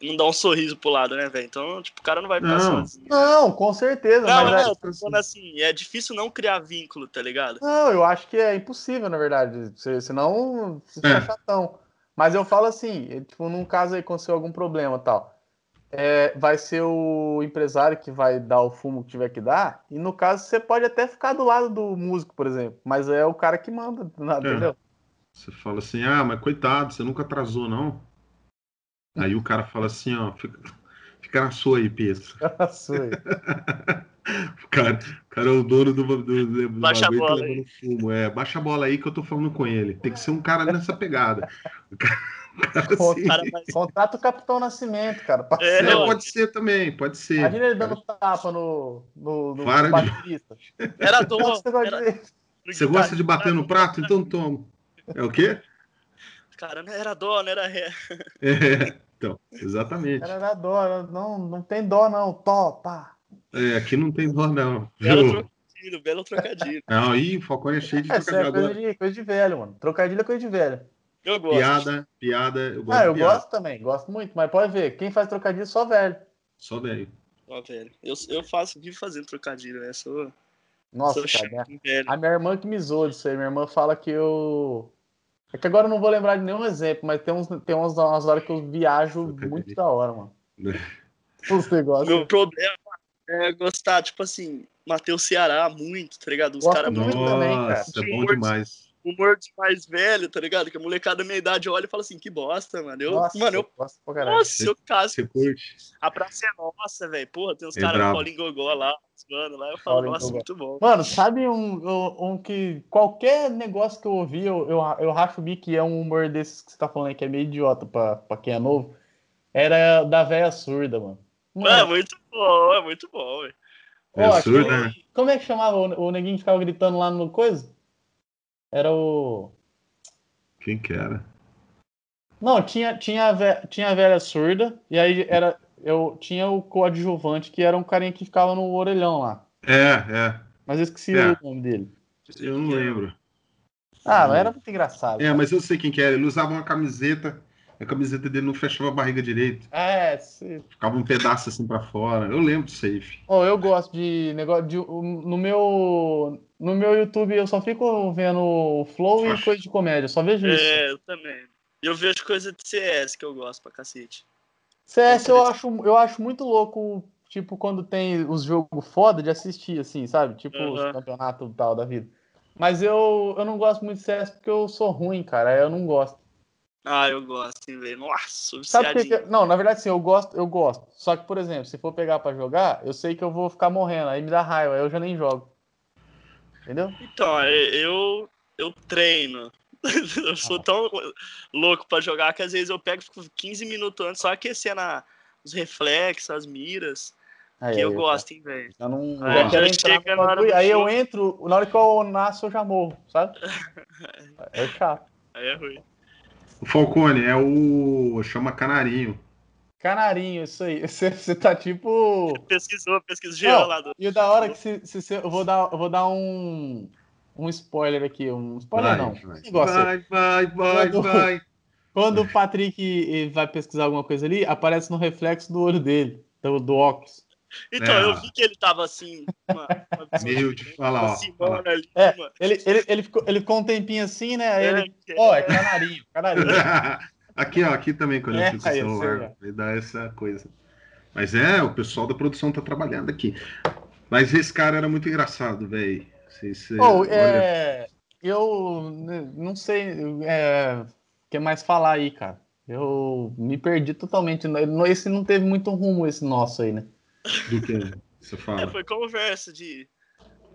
não dar um sorriso pro lado, né, velho? Então, tipo, o cara não vai ficar Não. sozinho. Não, com certeza, Não, mas não, é- tô falando assim, é difícil não criar vínculo, tá ligado? não, eu acho que é impossível, na verdade, se- senão você É. fica chatão. Mas eu falo assim, é, tipo, num caso aí aconteceu algum problema e tal, é, vai ser o empresário que vai dar o fumo que tiver que dar, e no caso você pode até ficar do lado do músico, por exemplo, mas é o cara que manda, nada, É. entendeu? Você fala assim, ah, mas coitado, você nunca atrasou, não? Aí o cara fala assim, ó, fica, fica na sua aí, Pedro. Nossa, aí. O cara, o cara é o dono do, do, do, Baixa a bola fumo. É, baixa a bola aí que eu tô falando com ele. Tem que ser um cara nessa pegada. O cara, o cara assim, Cara, mas Contrata o Capitão Nascimento, cara. É, é, pode ser também, pode ser. Imagina ele dando tapa no, no, no Para de- baterista. era que você gosta Era, de- Você gosta de bater no prato? Então toma. É o quê? Cara, não era dó, não era ré. É, então, exatamente. Cara, era dó, não, não tem dó, não. Topa. É, aqui não tem dó, não. Belo trocadilho, belo trocadilho. Não, aí o Falcone é cheio de É, isso é trocadilho coisa agora. de, coisa de velho, mano. Trocadilho é coisa de velho. Eu gosto. Piada, piada, eu gosto Ah, eu piada. gosto também, gosto muito, mas pode ver, quem faz trocadilho é só velho. Só velho. Ó, velho. Eu, eu faço, vivo fazendo trocadilho, né? Sou, Nossa, sou cara. minha- velho. A minha irmã que me zoou disso aí. Minha irmã fala que eu. É que agora eu não vou lembrar de nenhum exemplo, mas tem, uns, tem umas, umas horas que eu viajo Trocadilho. muito da hora, mano. Os negócios. Meu problema é gostar, tipo assim, Matheus Ceará muito, tá ligado? Os caras muito também, cara. Nossa, é bom demais. humor de mais velho, tá ligado? Que a molecada da minha idade olha e fala assim, que bosta, mano. Eu, Nossa, mano, eu, gosto pra caralho. nossa, eu caso. Você curte? A praça é nossa, velho. Porra, tem uns É caras. Paulinho Gogó lá, mano, lá eu falo, Paulinho nossa, Gogó. muito bom. Mano, sabe um, um, que qualquer negócio que eu ouvi, eu, eu, eu racho o bico que é um humor desses que você tá falando aí, que é meio idiota pra, pra quem é novo. Era da véia surda, mano. É Mano, muito bom, é muito bom, velho. É surda, aquele- né? Como é que chamava o, o neguinho que ficava gritando lá no coisa? Era o. Quem que era? Não, tinha, tinha, a vé- tinha a velha surda, e aí era. Eu tinha o coadjuvante, que era um carinha que ficava no orelhão lá. É, é. Mas eu esqueci É. o nome dele. Eu não lembro. Ah, mas era muito engraçado. É, mas eu sei quem que era. Ele usava uma camiseta. A camiseta dele não fechava a barriga direito. É, se... Ficava um pedaço assim pra fora. Eu lembro do safe. oh, eu gosto de negócio de. No meu. No meu YouTube eu só fico vendo Flow e Acho. coisa de comédia, só vejo isso. É, eu também. E eu vejo coisa de CS que eu gosto pra cacete. CS eu acho, eu acho muito louco, tipo, quando tem os jogos foda de assistir, assim, sabe? Tipo, os Aham. campeonatos e tal da vida. Mas eu, eu não gosto muito de CS porque eu sou ruim, cara. Eu não gosto. Ah, eu gosto, hein, velho. Nossa, Sabe que. Não, na verdade, sim, eu gosto, eu gosto. Só que, por exemplo, se for pegar pra jogar, eu sei que eu vou ficar morrendo, aí me dá raiva, aí eu já nem jogo. Entendeu? Então, é, eu, eu treino. eu sou Ah. tão louco pra jogar que às vezes eu pego e fico 15 minutos antes só aquecendo a- os reflexos, as miras. Aí, que eu aí, gosto, hein, velho. Eu não eu Aí quero entrar na hora aí eu entro, na hora que eu nasço eu já morro, sabe? É chato. Aí é ruim. O Falcone é o. chama Canarinho. Canarinho, isso aí. Você, você tá tipo. Pesquisou, pesquisou Não, geral lá do. E o da hora que se, se, se- eu vou dar, eu vou dar um um spoiler aqui, um spoiler não. vai, Negócio aí. vai, vai, vai, Quando- vai. Quando o Patrick vai pesquisar alguma coisa ali, aparece no reflexo do olho dele, do, do óculos. Então, É. eu vi que ele tava assim. Uma, uma Meio de falar, ó. Simona ali, É, mano. ele, ele, ele, ficou, ele ficou um tempinho assim, né? Aí ele, É, ó, é canarinho, canarinho. aqui, ó, aqui também, quando É, eu fico o celular, vai dar essa coisa. Mas é, o pessoal da produção tá trabalhando aqui. Mas esse cara era muito engraçado, velho. Olha, é, eu não sei é, o que mais falar aí, cara. Eu me perdi totalmente. Esse não teve muito rumo, esse nosso aí, né? Do que você É, fala. foi conversa de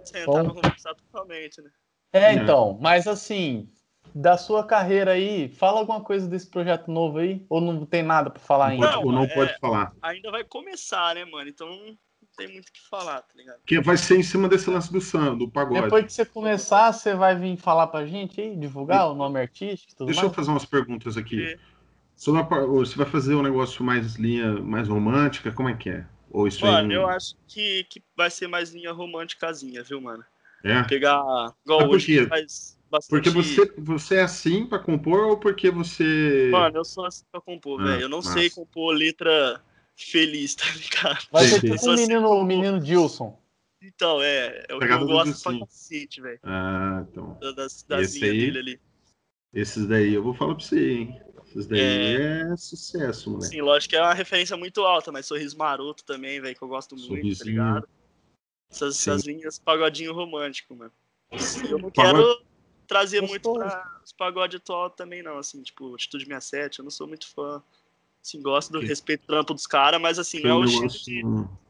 sentar Bom. no conversar totalmente, né? É, É. então, mas assim, da sua carreira aí, fala alguma coisa desse projeto novo aí? Ou não tem nada pra falar ainda? Não, ou não é- pode falar. Ainda vai começar, né, mano? Então não tem muito o que falar, tá ligado? Porque vai ser em cima desse lance do samba, do pagode. Depois que você começar, você vai vir falar pra gente aí, divulgar o nome artístico e tudo Deixa eu mais? fazer umas perguntas aqui. Porque, Sobre a Você vai fazer um negócio mais linha, mais romântica? Como é que é? Ou isso mano, eu acho que, que vai ser mais linha românticazinha, viu, mano? É? Pegar. Igual hoje quê? que faz bastante. Porque você, você é assim pra compor ou porque você. Mano, eu sou assim pra compor, Ah, velho. Eu não massa. sei compor letra feliz, tá ligado? Vai ser tipo sei. o menino, o menino Dilson. Então, é. É o que Pegada eu gosto pra Dilcinho. cacete, velho. Ah, então. Das, das Esse linhas aí- dele ali. Esses daí eu vou falar pra você, hein? Esses daí é, sucesso, moleque. Sim, lógico que é uma referência muito alta, mas Sorriso Maroto também, velho, que eu gosto muito, tá Sorrisinho. ligado? Essas, essas linhas pagodinho romântico, mano. Eu não Pagode- quero trazer muito pra os pagode atual também, não, assim, tipo, Atitude 67, eu não sou muito fã. Assim, gosto do respeito trampo dos caras, mas assim, não é o estilo de,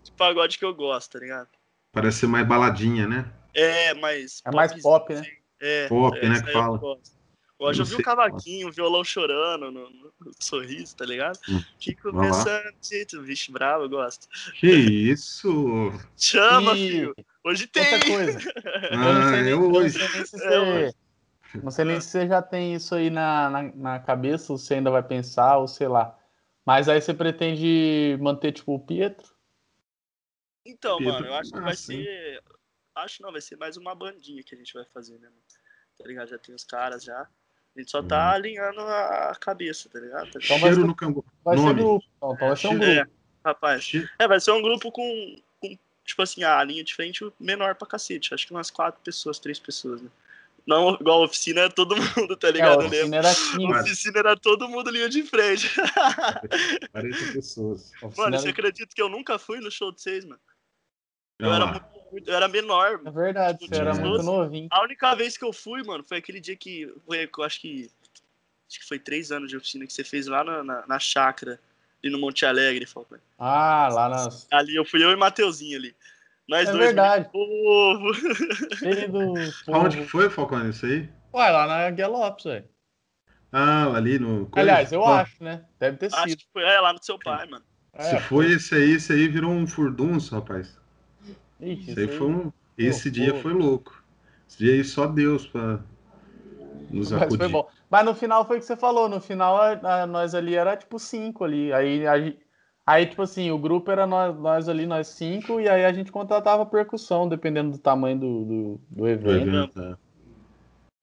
de pagode que eu gosto, tá ligado? Parece ser mais baladinha, né? É, mas. É mais pop, né? É, Pop, é, né, isso que aí eu fala. gosto. Hoje Eu vi o cavaquinho, o violão chorando no, no sorriso, tá ligado? Hum, Fico vai lá. pensando, jeito, vixe, bravo, eu gosto. Que isso? Chama, E filho. Hoje tem. outra coisa. Eu não Ah, sei nem, eu não hoje. sei nem se É, você. Não sei nem se você já tem isso aí na, na, na cabeça, ou se ainda vai pensar, ou sei lá. Mas aí você pretende manter, tipo, o Pietro? Então, Pedro, mano, eu acho que vai massa, hein? ser. Acho não, vai ser mais uma bandinha que a gente vai fazer, né, mano? Tá ligado? Já tem os caras já. A gente só tá alinhando a cabeça, tá ligado? Tá vai Cheiro ser- no cambu. Vai ser Nome. grupo. Então, então vai ser um É, grupo. rapaz. Che- É, vai ser um grupo com, com, tipo assim, a linha de frente menor pra cacete. Acho que umas quatro pessoas, três pessoas, né? Não igual a oficina é todo mundo, tá É, ligado? a Eu lembro. oficina era A 15. oficina era todo mundo linha de frente. 40 pessoas. Mano, era- você acredita que eu nunca fui no show de vocês, mano? Eu Olha era muito muito, eu era menor. É verdade, Tipo, você era muito 12. novinho. A única vez que eu fui, mano, foi aquele dia que. Foi, eu acho que. Acho que foi três anos de oficina que você fez lá na, na, na chácara, ali no Monte Alegre, Falcão. Ah, lá nas. Ali eu fui eu e Mateuzinho ali. Nós É dois. verdade. Povo. Cheio do. Aonde que foi, Falcone, isso aí? Ué, lá na Galopes, velho. Ah, ali no. Aliás, eu acho, né? Deve ter Acho sido. que foi é, lá no seu pai, mano. Se É, foi esse aí, esse aí virou um furdunço, rapaz. Ixi, Esse aí foi um. Esse dia foi louco. Esse dia aí só Deus pra nos Mas foi acudir. bom. Mas no final foi o que você falou. No final, a- a- nós ali era tipo cinco ali. Aí, a aí, tipo assim, o grupo era nós, nós ali, nós cinco, e aí a gente contratava percussão, dependendo do tamanho do, do, do Do evento. evento, é.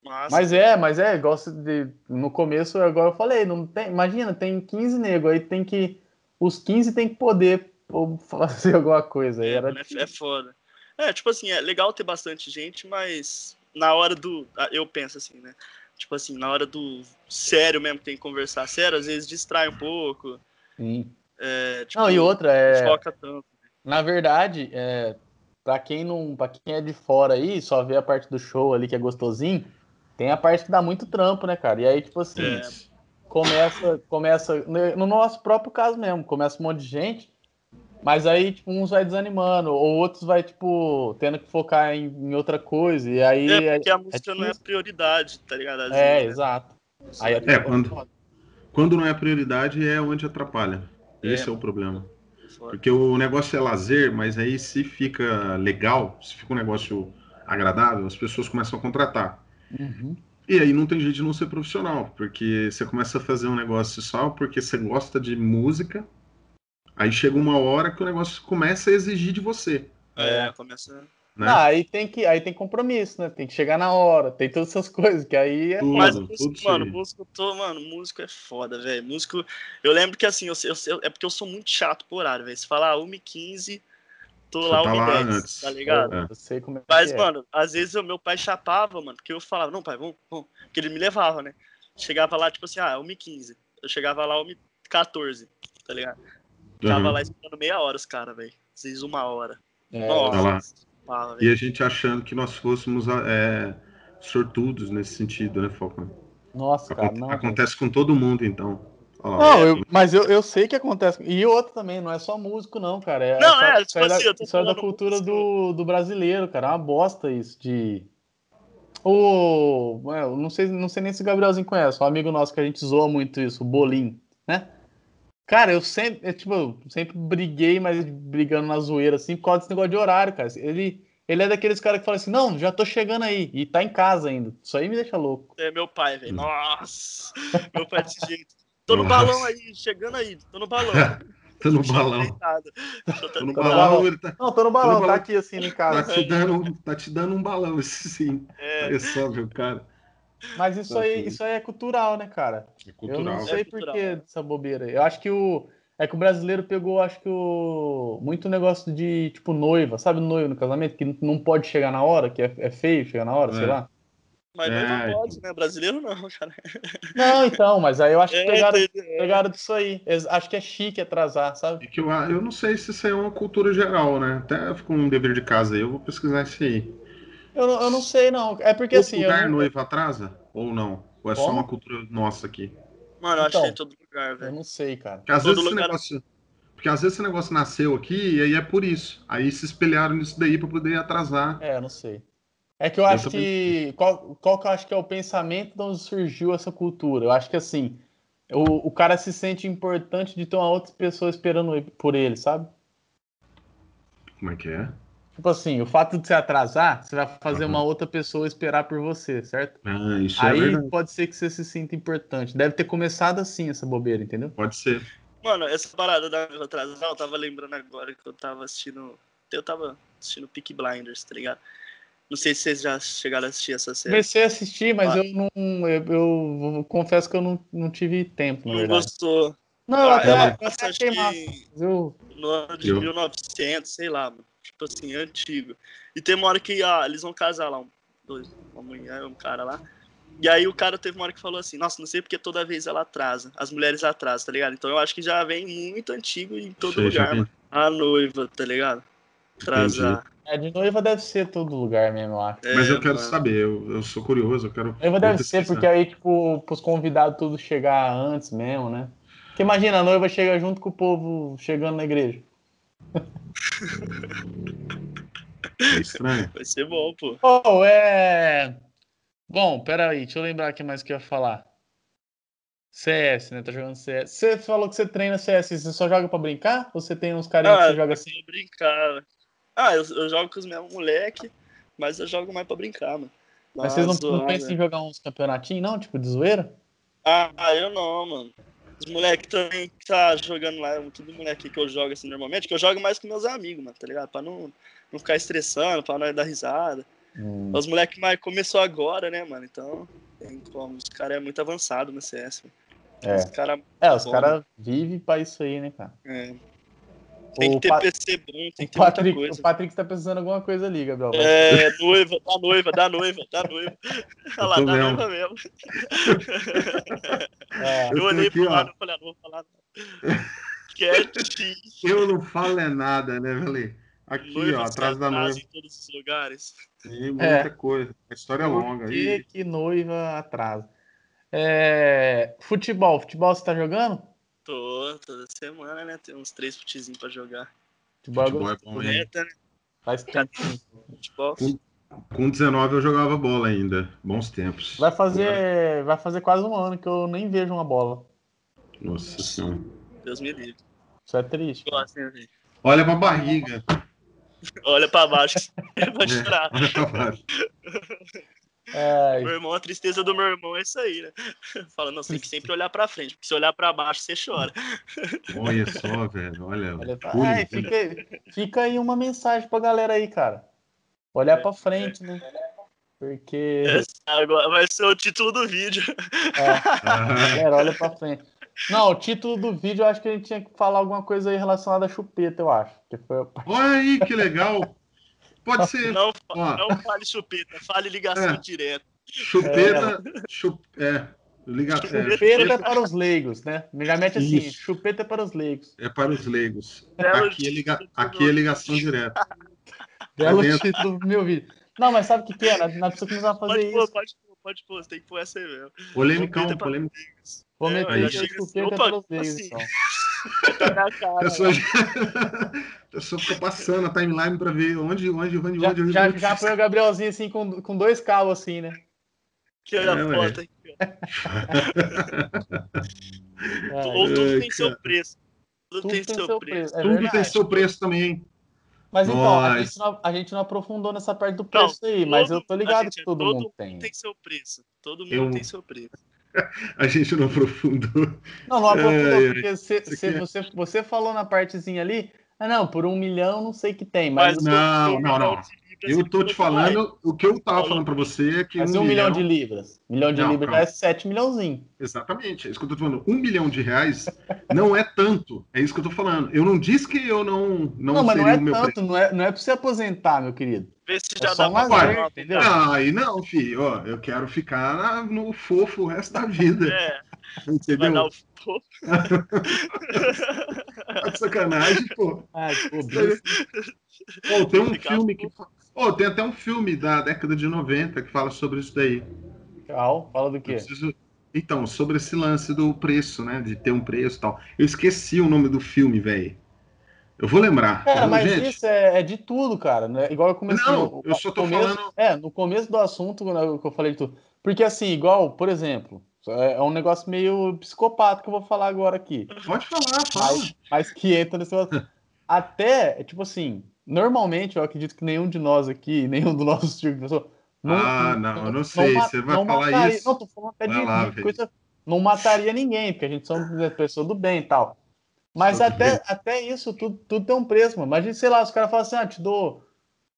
Nossa. Mas é, mas é, gosto de. No começo, agora eu falei, não tem, imagina, tem 15 negros, aí tem que. Os 15 tem que poder pô, fazer alguma coisa. É, era é, é foda. É, tipo assim, é legal ter bastante gente, mas na hora do. ah, Eu penso assim, né? Tipo assim, na hora do sério mesmo, que tem que conversar sério, às vezes distrai um pouco. Sim. É, tipo, Não, e outra, é. tanto. Na verdade, é, para quem não, para quem é de fora aí, só vê a parte do show ali que é gostosinho, tem a parte que dá muito trampo, né, cara? E aí, tipo assim, É. começa, começa no nosso próprio caso mesmo, começa um monte de gente, mas aí tipo uns vai desanimando, ou outros vai tipo tendo que focar em, em outra coisa, e aí É, porque a música não é prioridade, tá ligado? É, né? exato. Aí É, quando- Quando não é prioridade, é onde atrapalha. Esse é o problema. Porque o negócio é lazer, mas aí se fica legal, se fica um negócio agradável, as pessoas começam a contratar. Uhum. E aí não tem jeito de não ser profissional, porque você começa a fazer um negócio só porque você gosta de música, aí chega uma hora que o negócio começa a exigir de você. É, começa. Né? Ah, aí tem que aí tem compromisso, né? Tem que chegar na hora, tem todas essas coisas que aí é Tudo, Mas tudo músico, mano, músico, tô, mano, músico é foda, velho. Músico. Eu lembro que assim, eu, eu, eu- é porque eu sou muito chato por horário, velho. Se falar 1h15, tô Você lá tá lá 1h10, antes. tá ligado? É. eu sei como é Mas, que é. mano, às vezes o meu pai chapava, mano, porque eu falava, não, pai, vamos, vamos. Porque ele me levava, né? Chegava lá, tipo assim, ah, 1h15. Eu chegava lá 1h14, tá ligado? Tava Uhum. lá esperando meia hora os caras, velho. Às vezes uma hora. É, Nossa, Tá E a gente achando que nós fôssemos é, sortudos nesse sentido, né, Falcão? Nossa, cara, Aconte- não. acontece com todo mundo, então. Ó, Não, é, eu- mas eu, eu sei que acontece. E outro também, não é só músico, não, cara. É, Não, é, tipo é da, assim, eu tô isso é da cultura do, do brasileiro, cara. É uma bosta isso de. O. é, não sei, não sei nem se o Gabrielzinho conhece, um amigo nosso que a gente zoa muito isso, o Bolim, né? Cara, eu sempre, eu, tipo, sempre briguei, mas brigando na zoeira, assim, por causa desse negócio de horário, cara. Ele, ele é daqueles caras que fala assim, não, já tô chegando aí, e tá em casa ainda. Isso aí me deixa louco. É meu pai, velho. Hum. Nossa! Meu pai desse jeito. Tô no Nossa. balão aí, chegando aí, tô no balão. Tá no balão. Tô- Tô no Tá balão, ele tá, Não, tô no balão, balão. tá aqui assim em tá casa. te dando, tá te dando um balão, esse sim. É, Olha só, meu cara. Mas isso aí, isso aí é cultural, né, cara? É Eu cultural. não sei É por que dessa bobeira aí. Eu acho que o. É que o brasileiro pegou, acho que o. Muito negócio de, tipo, noiva, sabe, noiva no casamento, que não pode chegar na hora, que é, é feio chegar na hora, É. sei lá. mas É, não pode, né? Brasileiro não, cara. Não, então, mas aí eu acho que É, pegaram, é, pegaram disso aí. Acho que é chique atrasar, sabe? É que eu, eu não sei se isso aí é uma cultura geral, né? Até ficou um dever de casa aí, eu vou pesquisar isso aí. Eu não, eu não sei, não. É porque assim. eu lugar não- noiva atrasa? Ou não? Ou é só Como? uma cultura nossa aqui? Mano, eu Então. achei em todo lugar, Eu velho. não sei, cara. Porque às Todo vezes esse lugar- negócio. Porque às vezes esse negócio nasceu aqui e aí é por isso. Aí se espelharam nisso daí pra poder atrasar. É, eu não sei. É que eu acho também que. Qual, qual que eu acho que é o pensamento de onde surgiu essa cultura? Eu acho que assim. O, o cara se sente importante de ter uma outra pessoa esperando por ele, sabe? Como é que é? Tipo assim, o fato de você atrasar, você vai fazer Uhum. uma outra pessoa esperar por você, certo? Ah, isso é Aí verdade. pode ser que você se sinta importante. Deve ter começado assim essa bobeira, entendeu? Pode ser. Mano, essa parada da atrasar, eu tava lembrando agora que eu tava assistindo. Eu tava assistindo Peak Blinders, tá ligado? Não sei se vocês já chegaram a assistir essa série. Comecei a assistir, mas Ah. eu não. Eu, eu confesso que eu não, não tive tempo, na Não verdade. gostou. Não, eu Ah, até, ela até passa, achei acho massa. que- mas Eu, no ano de Eu. 1900, sei lá, mano. Tipo assim, antigo. E tem uma hora que ah, eles vão casar lá, um, dois, uma mulher, um cara lá. E aí o cara teve uma hora que falou assim, nossa, não sei porque toda vez ela atrasa, as mulheres atrasam, tá ligado? Então eu acho que já vem muito antigo em todo Sei, já lugar, mano. A noiva, tá ligado? Atrasar. é, É, de noiva deve ser todo lugar mesmo, eu acho. Mas eu É, quero mano. saber, eu, eu sou curioso, eu quero. Noiva deve ser, porque aí, tipo, pros convidados tudo chegar antes mesmo, né? Porque imagina, a noiva chega junto com o povo chegando na igreja. É estranho. Vai ser bom, pô. Oh, é. Bom, peraí, deixa eu lembrar aqui mais o que eu ia falar. CS, né? Tá jogando CS. Você falou que você treina CS, você só joga pra brincar? Ou você tem uns carinhos que Ah, você joga assim? Pra brincar. Ah, eu, eu jogo com os meus moleque, mas eu jogo mais pra brincar, mano. Mas vocês uma não, não pensam em jogar uns campeonatinhos, não? Tipo, de zoeira? Ah, eu não, mano. Os moleques também que tá jogando lá, tudo moleque que eu jogo assim normalmente, que eu jogo mais com meus amigos, mano, tá ligado? Pra não, não ficar estressando, pra não dar risada. Hum. Os moleques mais começou agora, né, mano? Então, tem como. Os caras é muito avançado no CS, mano. É. Os caras. É, os Bom, caras vivem pra isso aí, né, cara? É. Tem O que ter Pa- PC bom, tem O que ter Patrick, muita o coisa. Patrick tá precisando de alguma coisa ali, Gabriel. É, noiva, da noiva, da noiva, da noiva. Olha lá, da noiva mesmo. É, Eu Eu olhei aqui, pro ó. lado e falei, ah, não vou falar nada. Quietinho. Eu não falo é nada, né, velho? Aqui, Noiva ó, atrás da noiva. em todos os lugares. Tem muita É. coisa. A história é longa. Por que, que noiva atrasa? É, futebol, futebol você tá jogando? Tô, toda semana, né? Tem uns três futezinhos pra jogar. Futebol, Futebol é bom, hein? Correta, né? faz tempo. Futebol. Com 19 eu jogava bola ainda. Bons tempos. Vai fazer, vai fazer quase um ano que eu nem vejo uma bola. Nossa senhora. Deus me livre. Isso é triste. Gosto, né? Olha pra barriga. Olha pra baixo. Vou chorar. Olha pra baixo. É, Meu irmão, a tristeza do meu irmão é isso aí, né? Fala, não, você tem que sempre olhar pra frente, porque se olhar pra baixo, você chora. Olha só, velho. Olha. olha. Ai, fica, aí- fica aí uma mensagem pra galera aí, cara. Olhar pra frente, né? Porque. Agora vai ser o título do vídeo. é, Ah, galera, olha pra frente. Não, o título do vídeo eu acho que a gente tinha que falar alguma coisa aí relacionada à chupeta, eu acho. Que foi... olha aí que legal. Pode ser. Não, Ó. não fale chupeta, fale ligação É. direta. Chupeta. Chup, é. Liga, é, Chupeta para os leigos, né? Já mete assim, Isso. chupeta para os leigos. é para os leigos. Belo Aqui é, liga, aqui é ligação direta. Belo dentro. título do meu vídeo. Não, mas sabe o que, que é? Nós, precisamos fazer Pode pôr, isso. pode pôr, pode pôr, você tem que pôr essa aí mesmo. Polêmico. leigos. Vou É, meter assim, chupeta opa, para os como leigos, assim? então. Pessoa, já... a pessoa fica passando a timeline pra ver onde, onde, onde, Já, onde. já, onde- já põe o Gabrielzinho assim com, com dois cabos assim, né? Que olha É, a ué. foto aqui, Ou tudo Ai, tem seu preço. Tudo, tem, seu preço. é Tudo verdade. tem seu preço também. Mas então, a gente, não, a gente não aprofundou nessa parte do preço aí, mas eu tô todo- ligado gente que é- todo, todo mundo tem. Tem seu preço. Todo mundo Eu- tem seu preço. A gente não aprofundou. Não, não aprofundou, porque você, você, aqui é- você, você falou na partezinha ali, ah não, por um milhão não sei que tem, mas, Mas Não, não, não. Milhão Eu tô te falando, o que eu tava falando pra você é que mas um, um milhão de libras. Milhão de Não, libras calma. é 7 milhãozinho. Exatamente, é isso que eu tô te falando. Um milhão de reais não é tanto. É isso que eu tô falando. Eu não disse que eu não não, Não, mas não é tanto, preço. não é, não é pra você aposentar, meu querido. Vê se É já só dá um pra lazer, uma- entendeu? Ah, aí não, filho. Ó, eu quero ficar no fofo o resto da vida. É, vai dar Entendeu? o pô. Tá de sacanagem, pô. Ai, pô, bicho. Pô, tem um filme que. Pô, tem até um filme da década de 90 que fala sobre isso daí. Cal, fala do quê? preciso- Então, sobre esse lance do preço, né? De ter um preço e tal. Eu esqueci o nome do filme, velho. Eu vou lembrar. Cara, Não, mas gente, isso é, é de tudo, cara. Né? Igual eu comecei. Não, no- eu só tô começo- falando- É, no começo do assunto, que eu falei de tudo. Porque assim, igual, por exemplo, é é um negócio meio psicopata que eu vou falar agora aqui. Pode falar, fala. Mas, mas que entra nesse negócio. Até, é tipo assim, normalmente eu acredito que nenhum de nós aqui, nenhum do nosso tipo de pessoa. Ah, não, eu não sei, ma- você vai não falar mataria- isso? Não, tô falando até de, lá, de coisa. Não mataria ninguém, porque a gente somos pessoas do bem e tal. Mas até, até isso, tudo, tudo tem um preço, mano. Imagina, sei lá, os caras falam assim, ah, te dou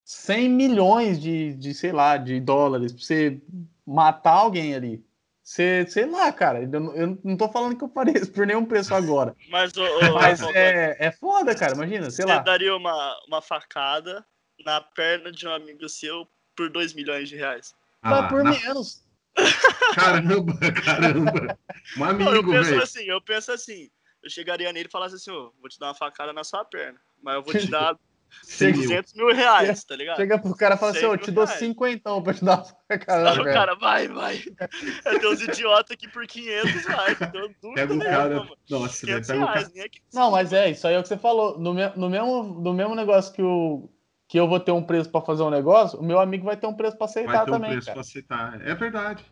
100 milhões de, de, sei lá, de dólares pra você matar alguém ali. Você, sei lá, cara, eu, não- eu não tô falando que eu faria isso por nenhum preço agora. Mas, ô, ô, Mas ô, é, é foda, cara, imagina, sei você lá. daria uma, uma facada na perna de um amigo seu por 2 milhões de reais? Ah, Mas por na- menos. Caramba, caramba. Um Não, eu amigo, penso velho. assim, eu penso assim. Eu chegaria nele e falasse assim, ô, vou te dar uma facada na sua perna. Mas eu vou te dar 100 mil. 200 mil reais, tá ligado? Chega pro cara e fala assim, eu te dou reais. 5 então pra te dar uma Não, facada. o cara, vai, vai. É, tem uns idiotas que por 500 vai. Então, duro Pega o cara. mano. Nossa, 500 pega o reais, cara. nem é que... Não, mas é, isso aí é o que você falou. No, me- no, mesmo, no mesmo negócio que, o, que eu vou ter um preço pra fazer um negócio, o meu amigo vai ter um preço pra Vai aceitar ter um também, preço cara. pra aceitar. É verdade.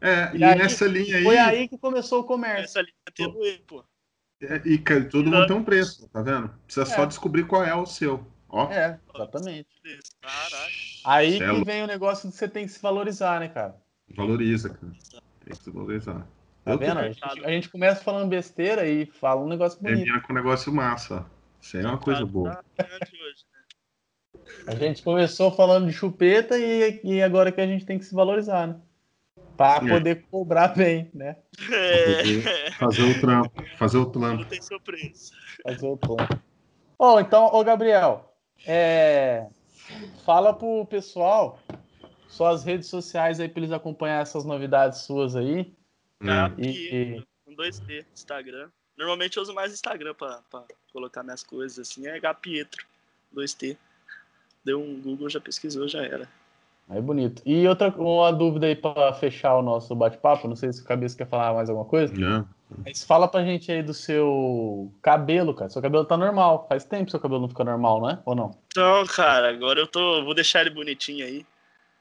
É, e, E aí, nessa linha aí. Foi aí que começou o comércio. Essa linha tem doer, pô. é, e cara, todo mundo tem um preço, tá vendo? Precisa só É. descobrir qual é o seu. Ó. É, exatamente. Caraca. Aí é que vem o negócio de você tem que se valorizar, né, cara? Valoriza, cara. Tem que se valorizar. Tá Eu vendo? A gente, a gente começa falando besteira e fala um negócio bonito. Termina com um negócio massa. Isso aí é uma coisa boa. Tá grande hoje, né? A gente começou falando de chupeta e, e agora que a gente tem que se valorizar, né? Pra É. poder cobrar bem, né? É, Fazer o trampo. Fazer o tem preço. Fazer o tom. Ó, então, ô Gabriel, é, fala pro pessoal suas redes sociais aí pra eles acompanhar essas novidades suas aí. né? E- Gapietro, com 2D, Instagram. Normalmente eu uso mais Instagram pra, pra colocar minhas coisas, assim. É Gapietro, 2T. Deu um Google, já pesquisou, já era. Aí bonito. E outra uma dúvida aí pra fechar o nosso bate-papo, não sei se o Cabeça quer falar mais alguma coisa. Né? Mas fala pra gente aí do seu cabelo, cara. Seu cabelo tá normal. Faz tempo que seu cabelo não fica normal, não é? Ou não? Então, cara, agora eu tô. Vou deixar ele bonitinho aí.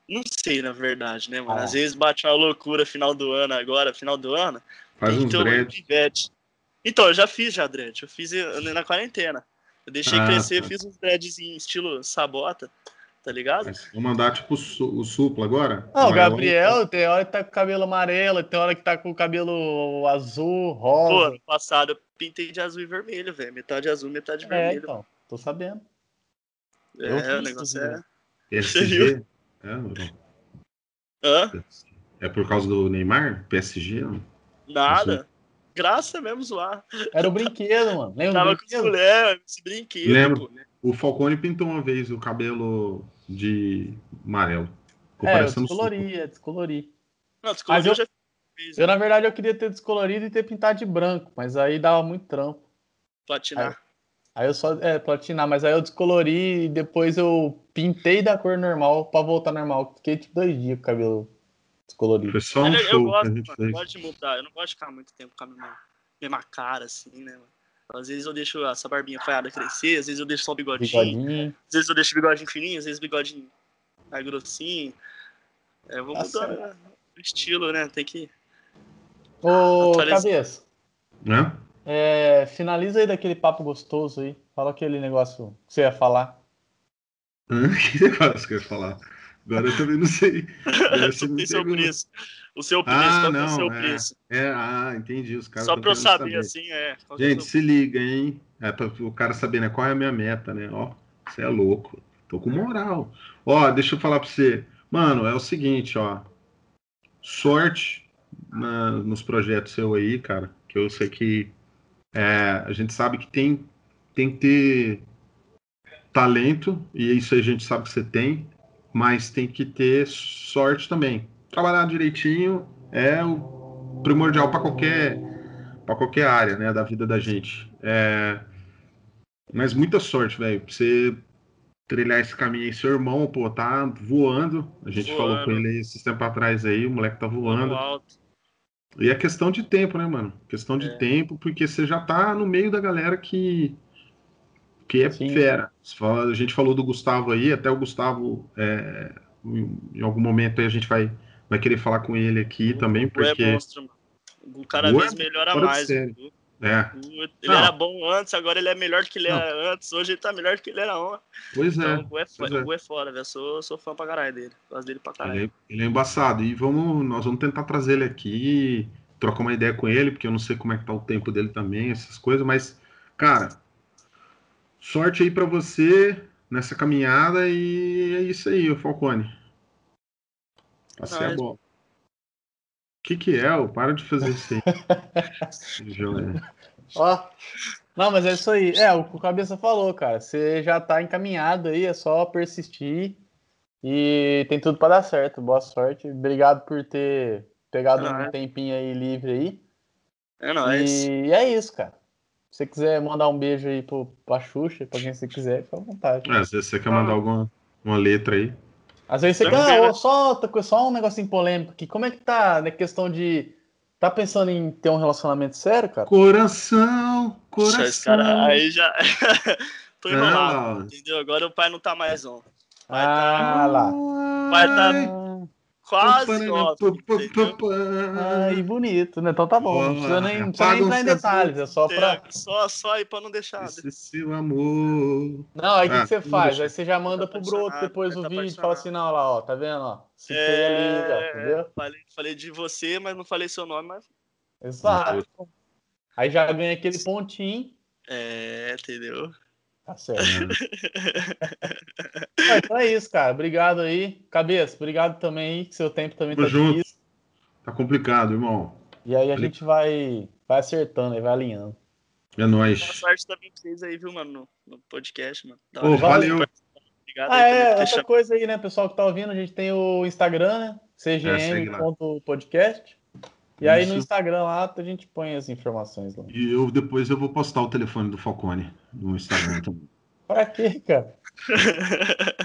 Não sei, na verdade, né, mano? Ah. Às vezes bate uma loucura final do ano agora, final do ano. Faz um dreads. pivete. Então, eu já fiz já dread. Eu fiz na quarentena. Eu deixei Ah, crescer, tá. fiz uns dreads em estilo sabota, tá ligado? Vou mandar tipo o su- o suplo agora. Ah, o Maior. Gabriel tem hora que tá com o cabelo amarelo, tem hora que tá com o cabelo azul, Pô, rosa. ano passado eu pintei de azul e vermelho, velho. Metade azul, metade é, vermelho. então. Tô sabendo. eu É, o fiz negócio é. PSG. É, não. Hã? é por causa do Neymar? PSG? não? Nada. Graça mesmo zoar. Era o brinquedo, mano. Lembra Tava com os brinquedo? mulheres, esse brinquedo. Lembro. pô. O Falcone pintou uma vez o cabelo de amarelo. Ficou É, eu descolori, é descolori. Não, Mas descoloriu eu- eu já fiz. Eu, na verdade, eu queria ter descolorido e ter pintado de branco, mas aí dava muito trampo. Platinar. Aí eu só, é, platinar, mas aí eu descolori e depois eu pintei da cor normal pra voltar normal. Fiquei tipo dois dias com o cabelo descolorido. Foi só um eu, eu show que gosto, a gente mano, eu fez. gosto de mudar. Eu não gosto de ficar muito tempo com a mesma, mesma cara, assim, né, mano? Às vezes eu deixo essa barbinha falhada crescer, às vezes eu deixo só o bigodinho, Bigodinho. às vezes eu deixo o bigodinho fininho, às vezes o bigodinho mais grossinho. É, eu vou Tá mudando certo. né, o estilo, né? Tem que. Ô, Atualizar. cabeça, Né? é, finaliza aí daquele papo gostoso aí. Fala aquele negócio que você ia falar. Que negócio que eu ia falar? Agora eu também não sei. Tem seu pegou. preço. O seu preço, Ah, que é o não, seu é. preço? É, ah, entendi. Os caras Só pra eu querendo saber, assim, é. Gente, se liga, hein? É pra o cara saber, né? Qual é a minha meta, né? Ó, você é louco. Tô com moral. Ó, deixa eu falar pra você. Mano, é o seguinte, ó. Sorte na- nos projetos seu aí, cara. Que eu sei que é, a gente sabe que tem, tem que ter talento, e isso a gente sabe que você tem, mas tem que ter sorte também. Trabalhar direitinho é o primordial para qualquer para qualquer área, né, da vida da gente. É, mas muita sorte, velho, pra você trilhar esse caminho aí. Seu irmão, pô, tá voando. A gente Voando. falou com ele aí esses tempos atrás aí, o moleque tá voando. E é questão de tempo, né, mano? Questão de É. tempo, porque você já tá no meio da galera que que é Sim. fera. Fala- a gente falou do Gustavo aí, até o Gustavo, é, em algum momento aí a gente vai, vai querer falar com ele aqui também, O Gu é porque monstro, mano. O é vez melhora mais. o é, O Ele Não. era bom antes, agora ele é melhor do que ele Não. era antes. Hoje ele tá melhor do que ele era ontem. pois Então, é. o Gu é, pois é. o Gu é fora, velho. Sou, sou fã pra caralho dele. Gosto dele pra caralho. Ele é, ele é embaçado. E vamos, nós vamos tentar trazer ele aqui, trocar uma ideia com ele, porque eu não sei como é que tá o tempo dele também, essas coisas, mas, cara, sorte aí pra você nessa caminhada e é isso aí, o Falcone. Passei a bola. O que que é? ô? Para de fazer isso aí. Ó. Não, mas é isso aí. É, o que o Cabeça falou, cara. Você já tá encaminhado aí, é só persistir. E tem tudo pra dar certo. Boa sorte. Obrigado por ter pegado Ah, um é. tempinho aí livre aí. É nóis. E é isso, cara. Se você quiser mandar um beijo aí pro, pra Xuxa, pra quem você quiser, fica à vontade. É, se você quer mandar alguma uma letra aí. Às vezes você quer, né? ah, só, só um negocinho polêmico aqui. Como é que tá na questão de. Tá pensando em ter um relacionamento sério, cara? Coração, coração. esse cara, aí já. Tô enrolado, Laura. entendeu? Agora o pai não tá mais on. Vai Ah, lá. Vai tá Ah, quase entendeu? Ai, bonito, né? Então tá bom. Não precisa nem, não precisa nem entrar em detalhes, é só pra. É, só, só aí pra não deixar. Esse seu amor. Não, aí o que Ah, que você faz? Aí você já manda Tá pro broto depois o tá vídeo e fala assim, não, lá, ó, tá vendo, ó? Citei ali, ó, entendeu? É, falei, falei de você, mas não falei seu nome, mas. Exato. Aí já ganha aquele pontinho. É, entendeu? Tá certo. Ah, então é isso, cara. Obrigado aí. Cabeça, obrigado também aí, que seu tempo também Tamo tá junto. difícil. Tá complicado, irmão. E aí a Valeu. gente vai, vai acertando aí, vai alinhando. É Boa nóis. sorte também pra vocês aí, viu, mano, no, no podcast, mano. Da Ô, valeu. Obrigado Ah, é, outra chamado. coisa aí, né, pessoal que tá ouvindo, a gente tem o Instagram, né? É, cgm.podcast. E aí no. Instagram lá a gente põe as informações lá. E eu depois eu vou postar o telefone do Falcone no Instagram também. Pra quê, cara?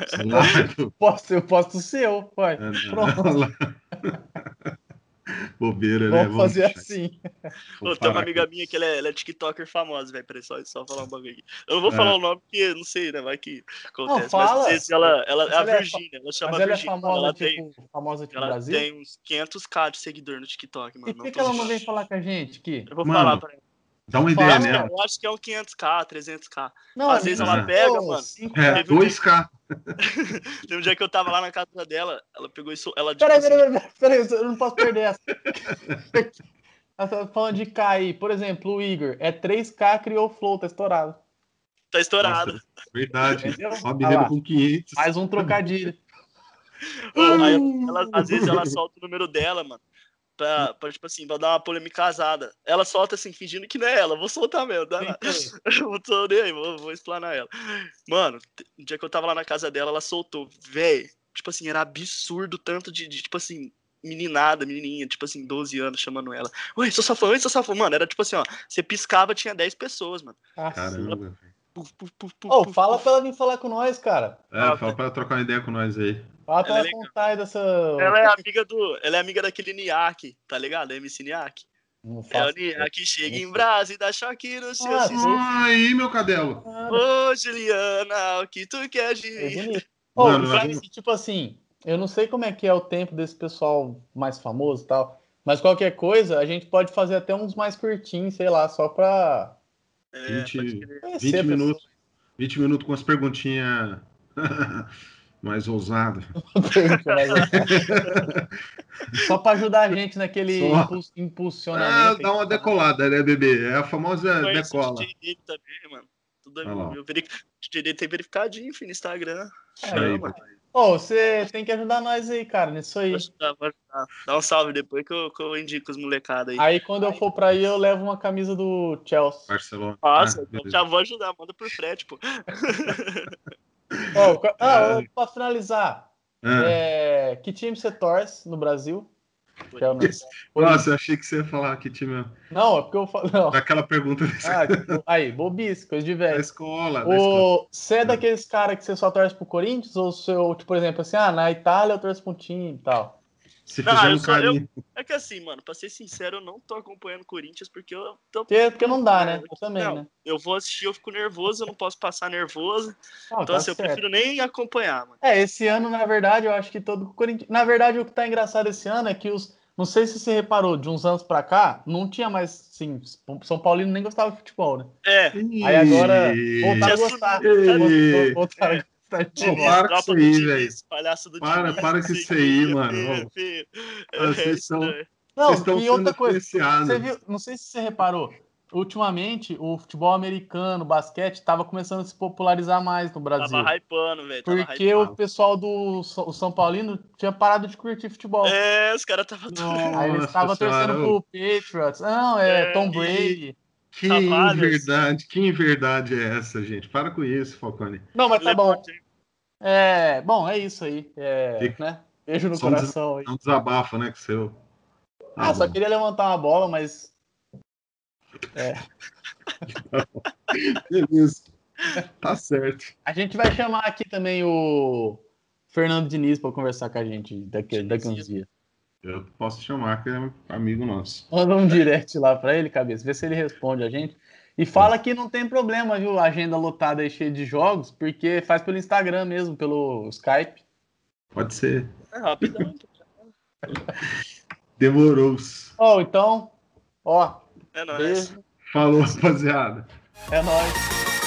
Sei lá, eu- Posto, eu posto o seu, vai. é. Pronto. Bobeira, né? Vamos fazer deixar- assim. vou Ô, tem uma amiga minha que ela é, ela é TikToker famosa, velho. Peraí, só, só falar um bagulho aqui. Eu não vou É. falar o nome porque não sei, né? Vai que acontece. fala. Mas às vezes ela, ela Mas é a ela é Virgínia, ela chama Mas ela é famosa, ela tipo, tem, famosa aqui no ela Brasil? tem uns 500k de seguidor no TikTok, mano. E por que, que ela não vem falar com a gente aqui? Eu vou Mano, falar pra ela. Dá uma ideia nela. Eu acho que é um 500k, 300k. Não, Às vezes gente ela pega, mandou mano. É, Teve um 2K. Tem um dia que eu tava lá na casa dela, ela pegou isso. Ela tipo, Peraí, assim, peraí, peraí, peraí, eu não posso perder essa. Ela tá falando de K aí. Por exemplo, o Igor é 3K, criou o Flow, tá estourado. tá estourado. Nossa, verdade. Ah menino lá. com 500. Mais um trocadilho. Ô, aí ela- às vezes ela solta o número dela, mano. Pra, pra, tipo assim, pra dar uma polemicazada. Ela solta assim, fingindo que não é ela. Vou soltar mesmo, dá. Eu não tô nem aí, vou, vou explanar ela. Mano, um dia que eu tava lá na casa dela, ela soltou. Véi, tipo assim, era absurdo o tanto de, de, tipo assim, meninada, menininha, tipo assim, 12 anos chamando ela. Oi, sou safão, oi, sou safão. Mano, era tipo assim, ó, você piscava, tinha 10 pessoas, mano. Caramba. Puf, puf, puf, Ô, puf, fala puf. pra ela vir falar com nós, cara. É, fala pra ela trocar uma ideia com nós aí. Fala pra Ela é ela legal. contar aí dessa. Ela é amiga do. Ela é amiga daquele Niak, tá ligado? MC Niak. É o Niak chega em. Brasa e dá choque no seu Ah. Ah, aí, meu cadelo. Ô, Juliana, o que tu quer de É mim? que, tipo assim, eu não sei como é que é o tempo desse pessoal mais famoso e tal, mas qualquer coisa, a gente pode fazer até uns mais curtinhos, sei lá, só pra É, 20, pode crer. conhecer 20 a pessoa. minutos. 20 minutos com as perguntinhas mais ousadas. só pra ajudar a gente naquele Só. impuls- Ah, impulsionamento. dá uma decolada, né, bebê? É a famosa decola. Dele também, mano. Tudo lá. meu veric... O DJ dele tem verificadinho, filho, no Instagram. É, Aí, Chama. Ô, você tem que ajudar nós aí, cara, nisso aí. Vou ajudar, vou ajudar. Dá um salve depois que eu, que eu indico os molecados aí. Aí quando eu for pra aí, eu levo uma camisa do Chelsea. Barcelona. Nossa, Ah, então já vou ajudar, manda por frete, pô. Ó, ca- ah, pra finalizar, Ah, é, que time você torce no Brasil? É o Nossa, eu achei que você ia falar que time. Não, é porque eu falo. Daquela pergunta Ah, tipo, aí, bobice, coisa de da velho. escola. da escola. O, você é daqueles caras que você só torce pro Corinthians? Ou seu, tipo, por exemplo, assim, ah, na Itália eu torço pro um time e tal? Se Não, fizer eu um eu-. É que assim, mano, pra ser sincero, eu não tô acompanhando o Corinthians porque eu tô. Porque, porque não dá, né? Eu também, Não, né? Eu vou assistir, eu fico nervoso, eu não posso passar nervoso. Não, Então, tá assim, eu certo. prefiro nem acompanhar, mano. É, esse ano, na verdade, eu acho que todo Corinthians. Na verdade, o que tá engraçado esse ano é que os. Não sei se você reparou, de uns anos pra cá, não tinha mais, assim, São Paulino nem gostava de futebol, né? É, Aí agora voltaram a gostar. Voltaram a gostar de Ô, time. para com isso aí, velho. Palhaço do Para- Diniz, para com isso aí, mano. filho, Ô. filho. É vocês isso são-. Não, Vocês estão e outra coisa. Você viu, não sei se você reparou, ultimamente o futebol americano, o basquete, estava começando a se popularizar mais no Brasil. Tava hypando, velho. Porque hypando. o pessoal do o São Paulino tinha parado de curtir futebol. É, os caras tava Aí eles estavam torcendo pro Patriots. Não, é, É, Tom e- Brady. Que Trabalhos. verdade, que verdade é essa, gente? Para com isso, Falcone. Não, mas tá bom. LeBron James. É, bom, é isso aí. É, né? Beijo no Só um des- coração aí. É um desabafo, né, que seu. Ah, só bom. queria levantar uma bola, mas. É. Beleza. Tá certo. A gente vai chamar aqui também o Fernando Diniz para conversar com a gente daqui, daqui uns dias. Eu posso chamar, que é amigo nosso. Manda um direct lá para ele, cabeça, vê se ele responde a gente. E fala que não tem problema, viu? A agenda lotada e cheia de jogos, porque faz pelo Instagram mesmo, pelo Skype. Pode ser. É rapidão. Demorou. Ó, então, ó. É nóis. Beijo. Falou, rapaziada. É nóis.